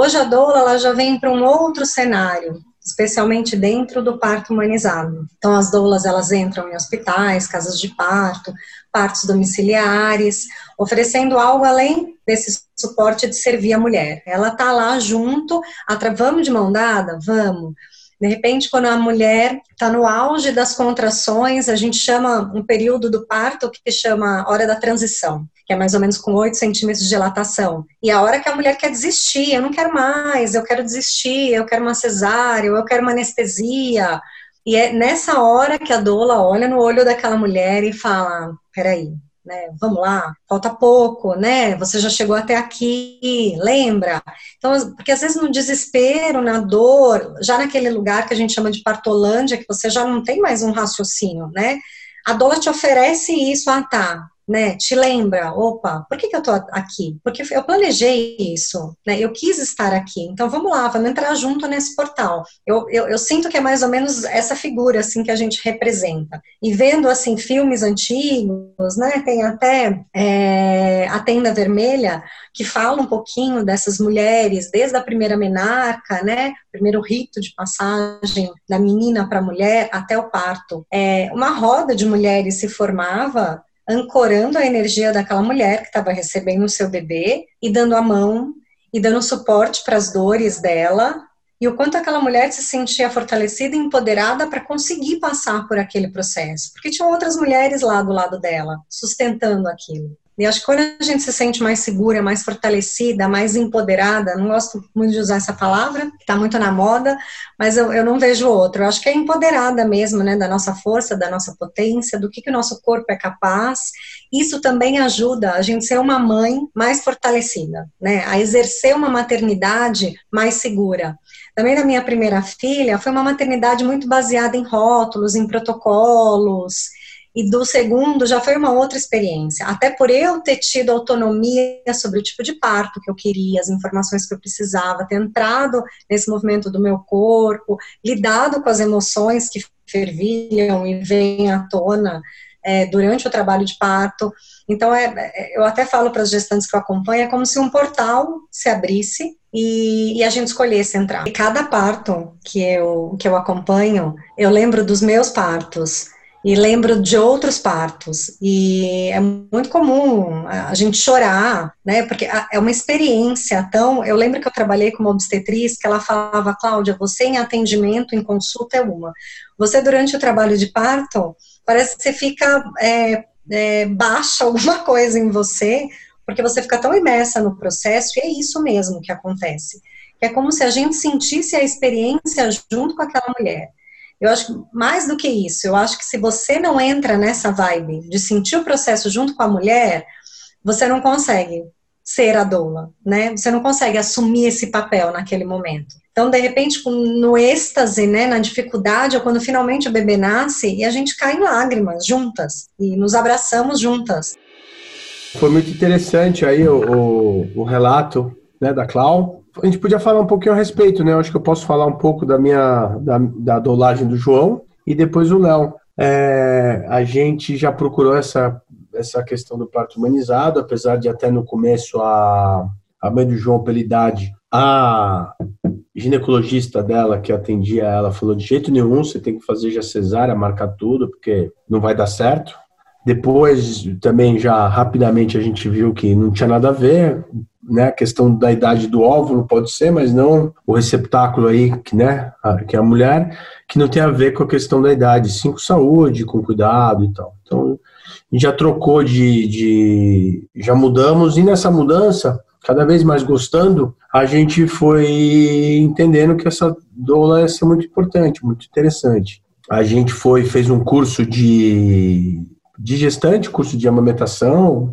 [SPEAKER 6] Hoje a doula ela já vem para um outro cenário, especialmente dentro do parto humanizado. Então as doulas elas entram em hospitais, casas de parto, partos domiciliares, oferecendo algo além desse suporte de servir a mulher. Ela tá lá junto, atra... vamos de mão dada, vamos. De repente, quando a mulher está no auge das contrações, a gente chama um período do parto que chama hora da transição que é mais ou menos com 8 centímetros de dilatação. E a hora que a mulher quer desistir, eu não quero mais, eu quero desistir, eu quero uma cesárea, eu quero uma anestesia. E é nessa hora que a doula olha no olho daquela mulher e fala: peraí, né, vamos lá, falta pouco, né? Você já chegou até aqui, lembra? Então, porque às vezes no desespero, na dor, já naquele lugar que a gente chama de partolândia, que você já não tem mais um raciocínio, né? A doula te oferece isso, ah, tá, né, te lembra, opa, por que, que eu tô aqui? Porque eu planejei isso, né, eu quis estar aqui, então vamos lá, vamos entrar junto nesse portal. Eu, eu, eu, sinto que é mais ou menos essa figura, assim, que a gente representa. E vendo, assim, filmes antigos, né, tem até é, a Tenda Vermelha, que fala um pouquinho dessas mulheres, desde a primeira menarca, né, primeiro rito de passagem da menina para a mulher até o parto. É, uma roda de mulheres se formava ancorando a energia daquela mulher que estava recebendo o seu bebê e dando a mão e dando suporte para as dores dela e o quanto aquela mulher se sentia fortalecida e empoderada para conseguir passar por aquele processo, porque tinham outras mulheres lá do lado dela, sustentando aquilo. E acho que quando a gente se sente mais segura, mais fortalecida, mais empoderada, não gosto muito de usar essa palavra, está muito na moda, mas eu, eu não vejo outro. Eu acho que é empoderada mesmo, né, da nossa força, da nossa potência, do que, que o nosso corpo é capaz. Isso também ajuda a gente ser uma mãe mais fortalecida, né, a exercer uma maternidade mais segura. Também na minha primeira filha, foi uma maternidade muito baseada em rótulos, em protocolos, e do segundo já foi uma outra experiência. Até por eu ter tido autonomia sobre o tipo de parto que eu queria, as informações que eu precisava, ter entrado nesse movimento do meu corpo, lidado com as emoções que fervilham e vêm à tona é, durante o trabalho de parto. Então, é, é eu até falo para as gestantes que eu acompanho, é como se um portal se abrisse e, e, a gente escolhesse entrar. E cada parto que eu, que eu acompanho, eu lembro dos meus partos e lembro de outros partos e é muito comum a gente chorar, né? Porque é uma experiência tão. Eu lembro que eu trabalhei com uma obstetriz que ela falava, Cláudia, você em atendimento, em consulta é uma. Você durante o trabalho de parto parece que você fica é, é, baixa alguma [LAUGHS] coisa em você porque você fica tão imersa no processo e é isso mesmo que acontece. É como se a gente sentisse a experiência junto com aquela mulher. Eu acho mais do que isso, eu acho que se você não entra nessa vibe de sentir o processo junto com a mulher, você não consegue ser a doula, né? Você não consegue assumir esse papel naquele momento. Então, de repente, no êxtase, né, na dificuldade, ou quando finalmente o bebê nasce, e a gente cai em lágrimas juntas, e nos abraçamos juntas.
[SPEAKER 2] Foi muito interessante aí o, o, o relato né, da Clau, a gente podia falar um pouquinho a respeito, né? Eu acho que eu posso falar um pouco da minha da, da dolagem do João e depois o Léo. É, a gente já procurou essa, essa questão do parto humanizado, apesar de até no começo a, a mãe do João pela idade, a ginecologista dela que atendia ela falou de jeito nenhum, você tem que fazer já cesárea, marcar tudo, porque não vai dar certo. Depois, também já rapidamente a gente viu que não tinha nada a ver, né? A questão da idade do óvulo pode ser, mas não o receptáculo aí, que, né? Que é a mulher, que não tem a ver com a questão da idade, sim com saúde, com cuidado e tal. Então, a gente já trocou de, de já mudamos, e nessa mudança, cada vez mais gostando, a gente foi entendendo que essa doula ia ser muito importante, muito interessante. A gente foi, fez um curso de, de gestante, curso de amamentação,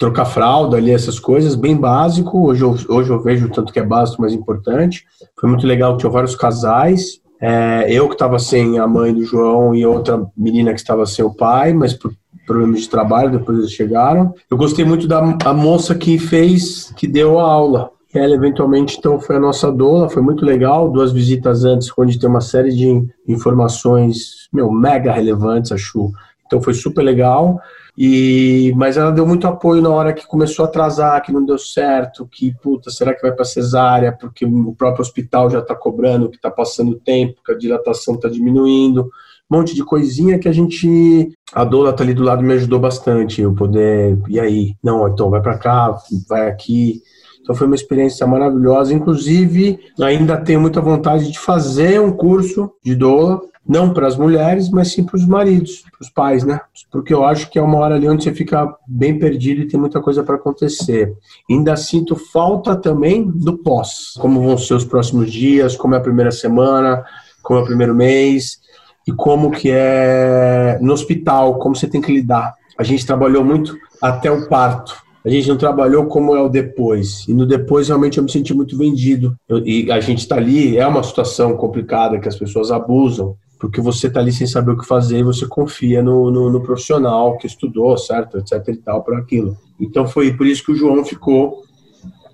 [SPEAKER 2] trocar fralda ali, essas coisas, bem básico. Hoje eu, hoje eu vejo tanto que é básico, mas importante. Foi muito legal, tinha vários casais. É, eu que estava sem a mãe do João e outra menina que estava sem o pai, mas por problemas de trabalho, depois eles chegaram. Eu gostei muito da moça que fez, que deu a aula. Ela eventualmente então foi a nossa doula, foi muito legal, duas visitas antes, onde tem uma série de informações, meu, mega relevantes, acho. Então foi super legal. E, mas ela deu muito apoio na hora que começou a atrasar, que não deu certo, que puta, será que vai para cesárea? Porque o próprio hospital já está cobrando, que está passando tempo, que a dilatação está diminuindo um monte de coisinha que a gente. A Dola tá ali do lado me ajudou bastante. Eu poder. E aí? Não, então vai para cá, vai aqui. Então foi uma experiência maravilhosa. Inclusive, ainda tenho muita vontade de fazer um curso de doula, não para as mulheres, mas sim para os maridos, para os pais, né? Porque eu acho que é uma hora ali onde você fica bem perdido e tem muita coisa para acontecer. Ainda sinto falta também do pós. Como vão ser os próximos dias, como é a primeira semana, como é o primeiro mês e como que é no hospital, como você tem que lidar. A gente trabalhou muito até o parto. A gente não trabalhou como é o depois. E no depois, realmente, eu me senti muito vendido. Eu, e a gente está ali, é uma situação complicada que as pessoas abusam, porque você está ali sem saber o que fazer e você confia no, no, no profissional que estudou, certo, etc e tal, para aquilo. Então foi por isso que o João ficou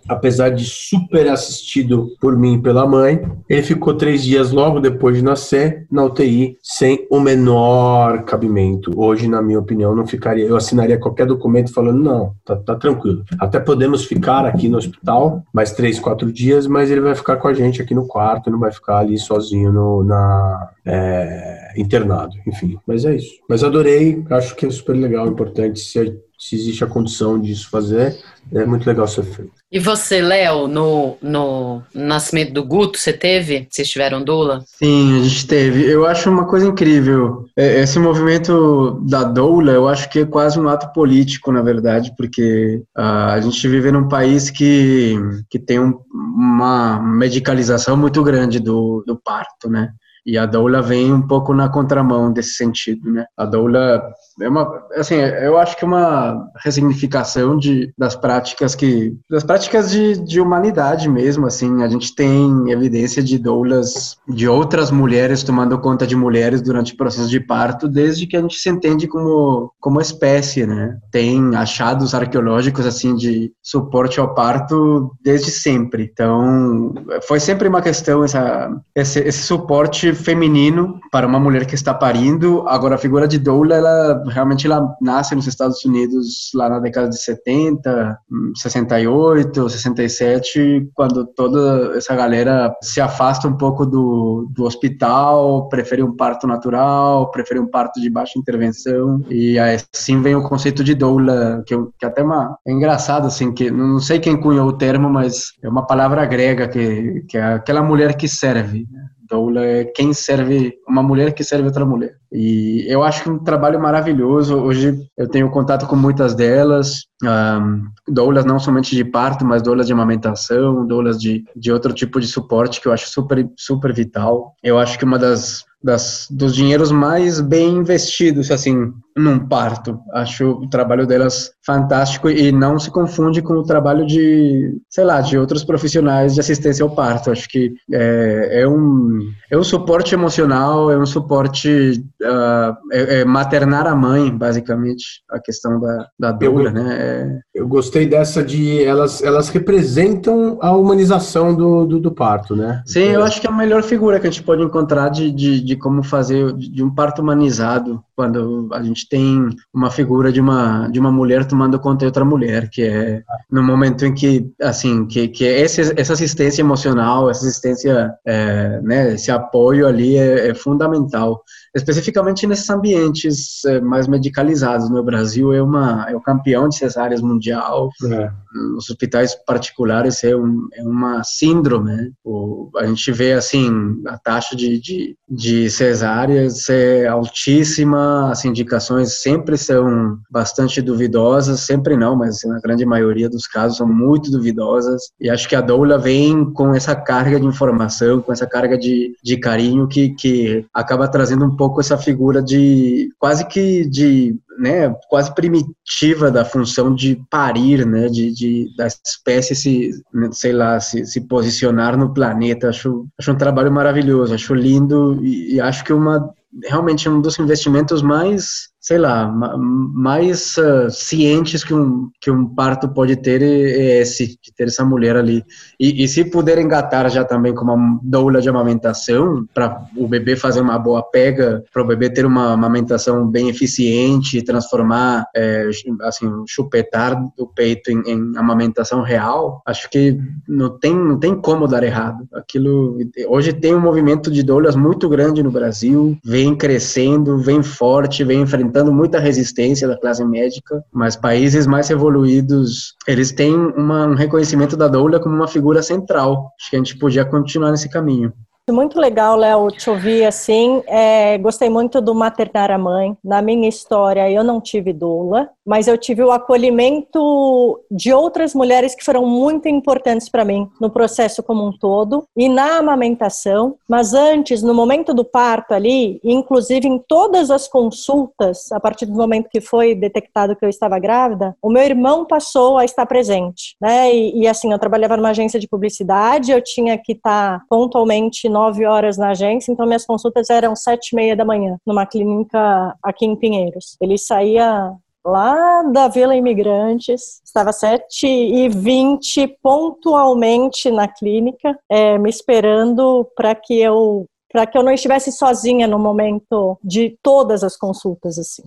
[SPEAKER 2] apesar de super assistido por mim e pela mãe, ele ficou três dias logo depois de nascer na UTI sem o menor cabimento. Hoje, na minha opinião, não ficaria. Eu assinaria qualquer documento falando não, tá, tá tranquilo. Até podemos ficar aqui no hospital mais três, quatro dias, mas ele vai ficar com a gente aqui no quarto, não vai ficar ali sozinho no, na é, internado, enfim. Mas é isso. Mas adorei, acho que é super legal, importante se se existe a condição disso fazer, é muito legal ser feito.
[SPEAKER 4] E você, Léo, no, no nascimento do Guto, você teve? Vocês tiveram doula?
[SPEAKER 5] Sim, a gente teve. Eu acho uma coisa incrível. É, esse movimento da doula, eu acho que é quase um ato político, na verdade, porque uh, a gente vive num país que, que tem um, uma medicalização muito grande do, do parto, né? E a doula vem um pouco na contramão desse sentido, né? A doula é uma, assim, eu acho que é uma ressignificação de, das práticas que, das práticas de, de humanidade mesmo, assim, a gente tem evidência de doulas de outras mulheres tomando conta de mulheres durante o processo de parto, desde que a gente se entende como, como espécie, né? Tem achados arqueológicos, assim, de suporte ao parto desde sempre, então foi sempre uma questão essa, esse, esse suporte feminino para uma mulher que está parindo, agora a figura de doula, ela realmente ela nasce nos Estados Unidos lá na década de 70, 68, 67, quando toda essa galera se afasta um pouco do, do hospital, prefere um parto natural, prefere um parto de baixa intervenção, e assim vem o conceito de doula, que, eu, que até é uma, é engraçado, assim, que não sei quem cunhou o termo, mas é uma palavra grega, que, que é aquela mulher que serve? Doula é quem serve, uma mulher que serve outra mulher. E eu acho é um trabalho maravilhoso. Hoje eu tenho contato com muitas delas, um, doulas não somente de parto, mas doulas de amamentação, doulas de, de outro tipo de suporte que eu acho super, super vital. Eu acho que uma das das, dos dinheiros mais bem investidos, assim, num parto. Acho o trabalho delas fantástico e não se confunde com o trabalho de, sei lá, de outros profissionais de assistência ao parto. Acho que é, é um, é um suporte emocional, é um suporte, uh, é, é maternar a mãe, basicamente, a questão da, da doula, né? É...
[SPEAKER 2] Eu gostei dessa de, elas, elas representam a humanização do, do, do parto, né?
[SPEAKER 5] Sim, eu acho que é a melhor figura que a gente pode encontrar de, de, de como fazer de um parto humanizado. Quando a gente tem uma figura de uma de uma mulher tomando conta de outra mulher, que é no momento em que assim que que esse, essa assistência emocional, essa assistência, é, né, esse apoio ali é, é fundamental especificamente nesses ambientes é, mais medicalizados. No Brasil é uma é o campeão de cesáreas mundial. É. Nos hospitais particulares é, um, é uma síndrome. Né? O, a gente vê assim a taxa de, de, de cesáreas é altíssima, as indicações sempre são bastante duvidosas, sempre não, mas na grande maioria dos casos são muito duvidosas. E acho que a doula vem com essa carga de informação, com essa carga de, de carinho que, que acaba trazendo um pouco pouco essa figura de quase que de né, quase primitiva da função de parir, né, de, de da espécie se, né, sei lá, se, se posicionar no planeta. Acho, acho um trabalho maravilhoso, acho lindo e, e acho que uma realmente um dos investimentos mais sei lá, mais uh, cientes que um, que um parto pode ter é, esse, de ter essa mulher ali. E, e se puder engatar já também com uma doula de amamentação, para o bebê fazer uma boa pega, para o bebê ter uma amamentação bem eficiente, transformar, é, assim, chupetar o peito em, em, amamentação real, acho que não tem, não tem como dar errado. Aquilo, hoje tem um movimento de doulas muito grande no Brasil, vem crescendo, vem forte, vem enfrentando enfrentando muita resistência da classe médica, mas países mais evoluídos, eles têm uma, um reconhecimento da doula como uma figura central. Acho que a gente podia continuar nesse caminho.
[SPEAKER 3] Muito legal, Léo, te ouvir assim. É, gostei muito do Maternar a Mãe. Na minha história, eu não tive doula, mas eu tive o acolhimento de outras mulheres que foram muito importantes para mim no processo como um todo e na amamentação. Mas antes, no momento do parto ali, inclusive em todas as consultas, a partir do momento que foi detectado que eu estava grávida, o meu irmão passou a estar presente, né? E, e assim, eu trabalhava numa agência de publicidade, eu tinha que estar pontualmente nove horas na agência, então minhas consultas eram sete e meia da manhã, numa clínica aqui em Pinheiros. Ele saía lá da Vila Imigrantes, estava sete e vinte pontualmente na clínica, é, me esperando para que eu para que eu não estivesse sozinha no momento de todas as consultas assim.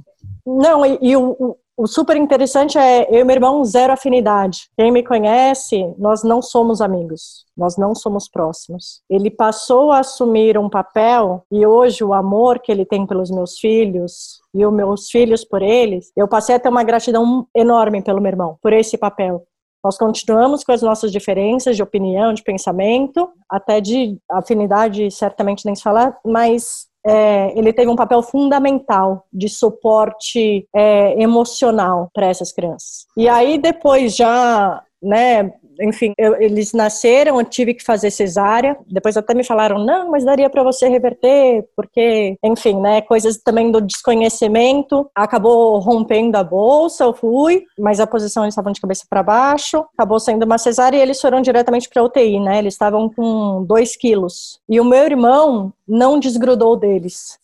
[SPEAKER 3] Não, e, e o, o super interessante é eu e meu irmão zero afinidade. Quem me conhece, nós não somos amigos, nós não somos próximos. Ele passou a assumir um papel e hoje o amor que ele tem pelos meus filhos e os meus filhos por eles, eu passei a ter uma gratidão enorme pelo meu irmão, por esse papel. Nós continuamos com as nossas diferenças de opinião, de pensamento, até de afinidade, certamente nem se falar, mas é, ele teve um papel fundamental de suporte é, emocional para essas crianças. E aí depois já, né, enfim, eu, eles nasceram, eu tive que fazer cesárea. Depois até me falaram, não, mas daria para você reverter, porque, enfim, né, coisas também do desconhecimento. Acabou rompendo a bolsa, eu fui, mas a posição eles estavam de cabeça para baixo. Acabou sendo uma cesárea e eles foram diretamente para UTI, né? Eles estavam com 2 quilos. E o meu irmão não desgrudou deles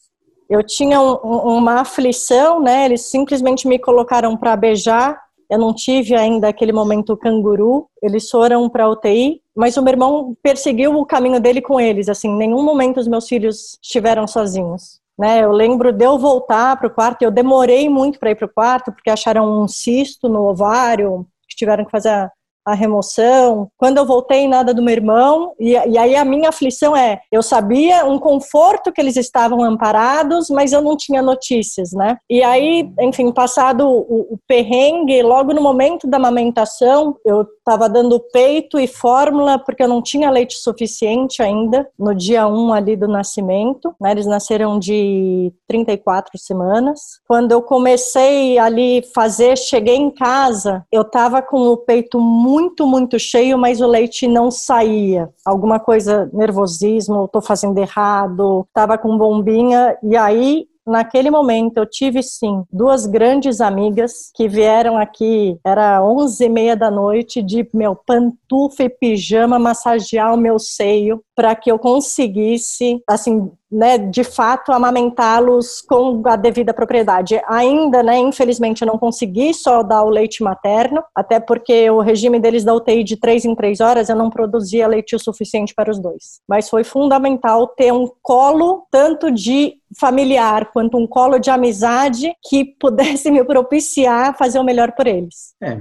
[SPEAKER 3] eu tinha um, uma aflição, né? Eles simplesmente me colocaram para beijar eu não tive ainda aquele momento canguru. Eles foram para UTI, mas o meu irmão perseguiu o caminho dele com eles. Assim, em nenhum momento os meus filhos estiveram sozinhos. Né, eu lembro de eu voltar para o quarto, eu demorei muito para ir para o quarto, porque acharam um cisto no ovário, que tiveram que fazer a remoção. Quando eu voltei, nada do meu irmão. E, e, aí a minha aflição é: eu sabia um conforto que eles estavam amparados, mas eu não tinha notícias, né? E aí, enfim, passado o, o perrengue, logo no momento da amamentação, eu estava dando peito e fórmula porque eu não tinha leite suficiente ainda no dia 1 ali do nascimento. Né? Eles nasceram de 34 semanas. Quando eu comecei ali fazer, cheguei em casa, eu estava com o peito muito, muito cheio, mas o leite não saía. Alguma coisa, nervosismo, estou fazendo errado, estava com bombinha, e aí Naquele momento, eu tive sim duas grandes amigas que vieram aqui, era onze e meia da noite, de meu pantufa e pijama massagear o meu seio para que eu conseguisse, assim, né, de fato, amamentá-los com a devida propriedade. Ainda, né, infelizmente, eu não consegui só dar o leite materno, até porque o regime deles da UTI de três em três horas, eu não produzia leite o suficiente para os dois. Mas foi fundamental ter um colo, tanto de familiar quanto um colo de amizade que pudesse me propiciar fazer o melhor por eles.
[SPEAKER 5] É.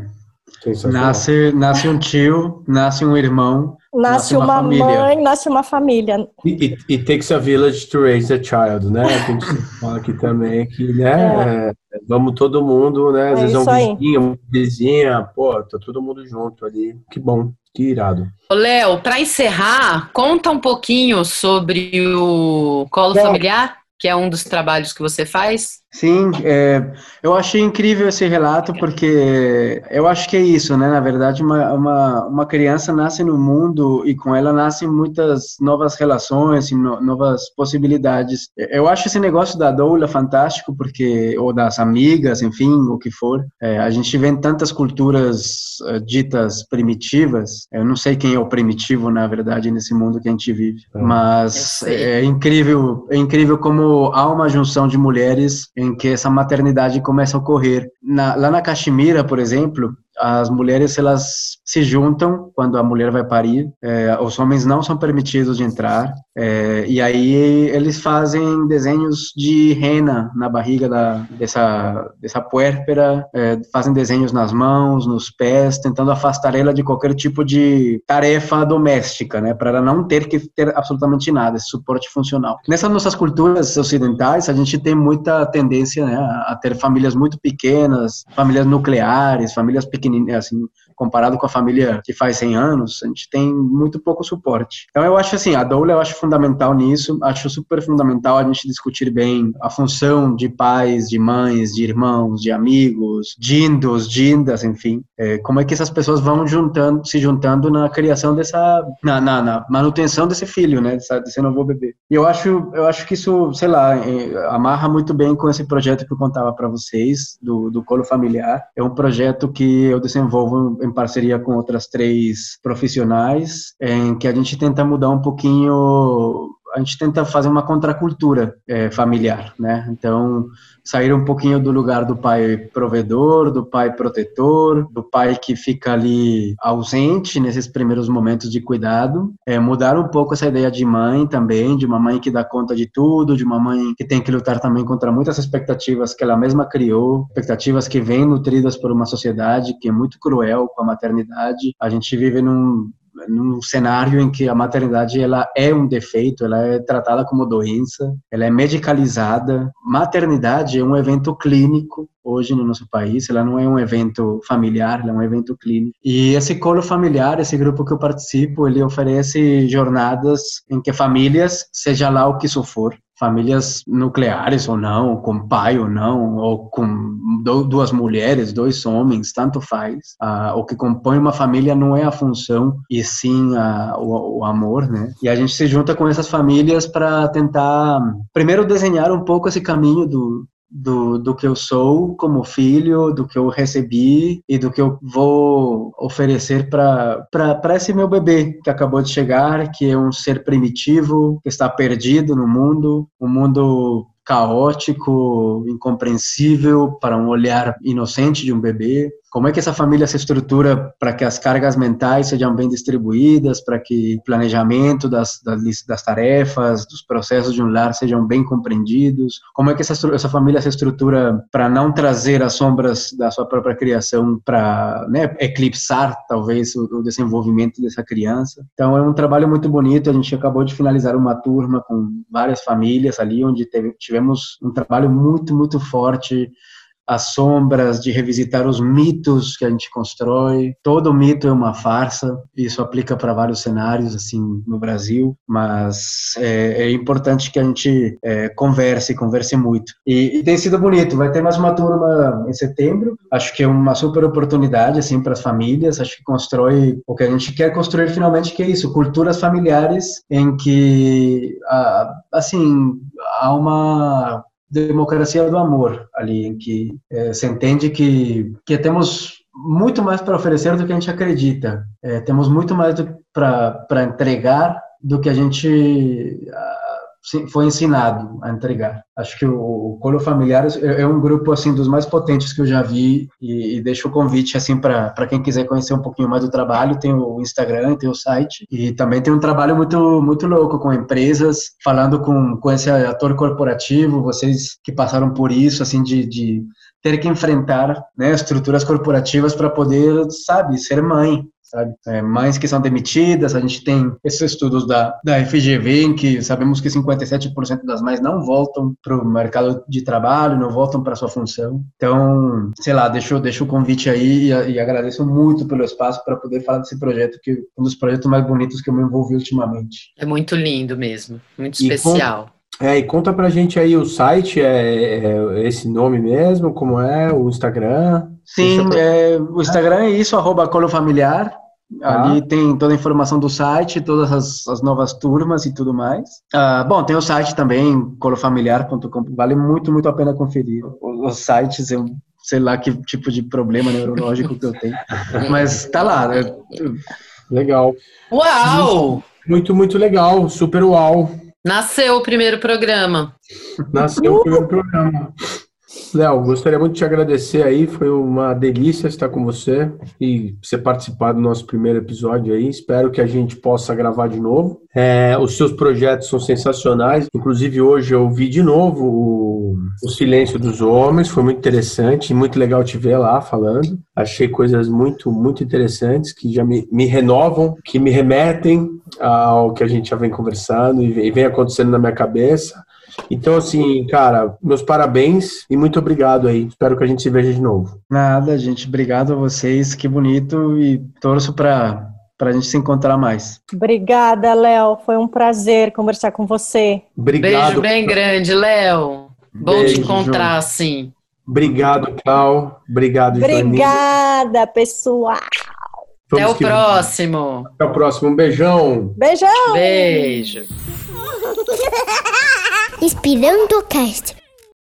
[SPEAKER 5] Nasce, nasce um tio, nasce um irmão,
[SPEAKER 3] nasce, nasce uma, uma mãe, nasce uma família.
[SPEAKER 2] It, it, takes a village to raise a child, né? A gente fala aqui também que, né? É. É, vamos todo mundo, né? Às é vezes é um vizinho, uma vizinha, pô, tá todo mundo junto ali. Que bom. Que irado.
[SPEAKER 4] Léo, para encerrar, conta um pouquinho sobre o colo familiar, que é um dos trabalhos que você faz.
[SPEAKER 5] Sim, é, eu achei incrível esse relato porque eu acho que é isso, né? Na verdade, uma, uma, uma criança nasce no mundo e com ela nascem muitas novas relações e no, novas possibilidades. Eu acho esse negócio da doula fantástico porque, ou das amigas, enfim, o que for. É, a gente vê em tantas culturas uh, ditas primitivas. Eu não sei quem é o primitivo, na verdade, nesse mundo que a gente vive, é. mas é, é incrível, é incrível como há uma junção de mulheres em que essa maternidade começa a ocorrer. Na, lá na Caxemira, por exemplo, as mulheres elas se juntam quando a mulher vai parir, é, os homens não são permitidos de entrar, é, e aí eles fazem desenhos de rena na barriga da, dessa, dessa puérpera, é, fazem desenhos nas mãos, nos pés, tentando afastar ela de qualquer tipo de tarefa doméstica, né, para ela não ter que ter absolutamente nada, esse suporte funcional. Nessas nossas culturas ocidentais, a gente tem muita tendência né, a ter famílias muito pequenas, famílias nucleares, famílias pequenas assim, comparado com a família que faz 100 anos, a gente tem muito pouco suporte. Então eu acho assim, a doula eu acho fundamental nisso, acho super fundamental a gente discutir bem a função de pais, de mães, de irmãos, de amigos, dindos, dindas, enfim, é, como é que essas pessoas vão juntando, se juntando na criação dessa, na, na, na manutenção desse filho, né, dessa, desse novo bebê. E eu acho, eu acho que isso, sei lá, é, amarra muito bem com esse projeto que eu contava para vocês do, do colo familiar. É um projeto que eu desenvolvo em parceria com outras três profissionais, em que a gente tenta mudar um pouquinho a gente tenta fazer uma contracultura é, familiar, né? Então, sair um pouquinho do lugar do pai provedor, do pai protetor, do pai que fica ali ausente nesses primeiros momentos de cuidado, é, mudar um pouco essa ideia de mãe também, de uma mãe que dá conta de tudo, de uma mãe que tem que lutar também contra muitas expectativas que ela mesma criou, expectativas que vêm nutridas por uma sociedade que é muito cruel com a maternidade. A gente vive num num cenário em que a maternidade ela é um defeito, ela é tratada como doença, ela é medicalizada. Maternidade é um evento clínico hoje no nosso país, ela não é um evento familiar, ela é um evento clínico. E esse colo familiar, esse grupo que eu participo, ele oferece jornadas em que famílias, seja lá o que isso for, famílias nucleares ou não, com pai ou não, ou com duas mulheres, dois homens, tanto faz. Ah, o que compõe uma família não é a função, e sim a, o, o, amor, né? E a gente se junta com essas famílias para tentar, primeiro, desenhar um pouco esse caminho do, do, do que eu sou como filho, do que eu recebi e do que eu vou oferecer para esse meu bebê que acabou de chegar, que é um ser primitivo, que está perdido no mundo, um mundo caótico, incompreensível para um olhar inocente de um bebê. Como é que essa família se estrutura para que as cargas mentais sejam bem distribuídas, para que o planejamento das, das, das, tarefas, dos processos de um lar sejam bem compreendidos? Como é que essa, essa família se estrutura para não trazer as sombras da sua própria criação para né, eclipsar, talvez, o, o desenvolvimento dessa criança? Então, é um trabalho muito bonito. A gente acabou de finalizar uma turma com várias famílias ali, onde teve, um trabalho muito, muito forte as sombras, de revisitar os mitos que a gente constrói. Todo mito é uma farsa, isso aplica para vários cenários, assim, no Brasil, mas é, é importante que a gente é, converse, converse muito. E, e, tem sido bonito, vai ter mais uma turma em setembro, acho que é uma super oportunidade, assim, para as famílias, acho que constrói o que a gente quer construir finalmente, que é isso, culturas familiares em que, assim, há uma democracia do amor ali, em que é, se entende que, que temos muito mais para oferecer do que a gente acredita. É, temos muito mais para entregar do que a gente foi ensinado a entregar. Acho que o, Colo Familiares é, é um grupo assim dos mais potentes que eu já vi e, e deixo o convite assim para quem quiser conhecer um pouquinho mais do trabalho, tem o Instagram, tem o site e também tem um trabalho muito muito louco com empresas, falando com, com esse ator corporativo, vocês que passaram por isso assim de, de ter que enfrentar né, estruturas corporativas para poder, sabe, ser mãe, sabe? É, mães que são demitidas, a gente tem esses estudos da, da FGV em que sabemos que 57% das mães não voltam para o mercado de trabalho, não voltam para sua função. Então, sei lá, deixo, deixo o convite aí e, e agradeço muito pelo espaço para poder falar desse projeto, que é um dos projetos mais bonitos que eu me envolvi ultimamente.
[SPEAKER 4] É muito lindo mesmo, muito especial.
[SPEAKER 2] É, e conta pra gente aí o site, é, é esse nome mesmo, como é, o Instagram?
[SPEAKER 5] Sim, é, o Instagram é isso, arroba colofamiliar. Ah. Ali tem toda a informação do site, todas as, as novas turmas e tudo mais. Ah, bom, tem o site também, colofamiliar.com, vale muito, muito a pena conferir. Os, sites, eu sei lá que tipo de problema neurológico que eu tenho, [LAUGHS] mas tá lá. Né?
[SPEAKER 2] Legal.
[SPEAKER 4] Uau!
[SPEAKER 2] Muito, muito legal, super uau.
[SPEAKER 4] Nasceu o primeiro programa.
[SPEAKER 2] Nasceu o primeiro programa. Léo, gostaria muito de te agradecer aí, foi uma delícia estar com você e você participar do nosso primeiro episódio aí. Espero que a gente possa gravar de novo. É, os seus projetos são sensacionais, inclusive hoje eu vi de novo o, o Silêncio dos Homens, foi muito interessante, muito legal te ver lá falando. Achei coisas muito, muito interessantes que já me, me renovam, que me remetem ao que a gente já vem conversando e vem acontecendo na minha cabeça. Então, assim, cara, meus parabéns e muito obrigado aí. Espero que a gente se veja de novo.
[SPEAKER 5] Nada, gente. Obrigado a vocês. Que bonito e torço para para a gente se encontrar mais.
[SPEAKER 3] Obrigada, Léo. Foi um prazer conversar com você.
[SPEAKER 4] Obrigado. Beijo bem grande, Léo. Bom Beijo, te encontrar, sim.
[SPEAKER 2] Obrigado, Clau. Obrigado,
[SPEAKER 3] Obrigada, pessoal.
[SPEAKER 4] Até o próximo.
[SPEAKER 2] Até o próximo. Um beijão.
[SPEAKER 3] Beijão.
[SPEAKER 4] Beijo. [LAUGHS]
[SPEAKER 1] Inspirando Cast.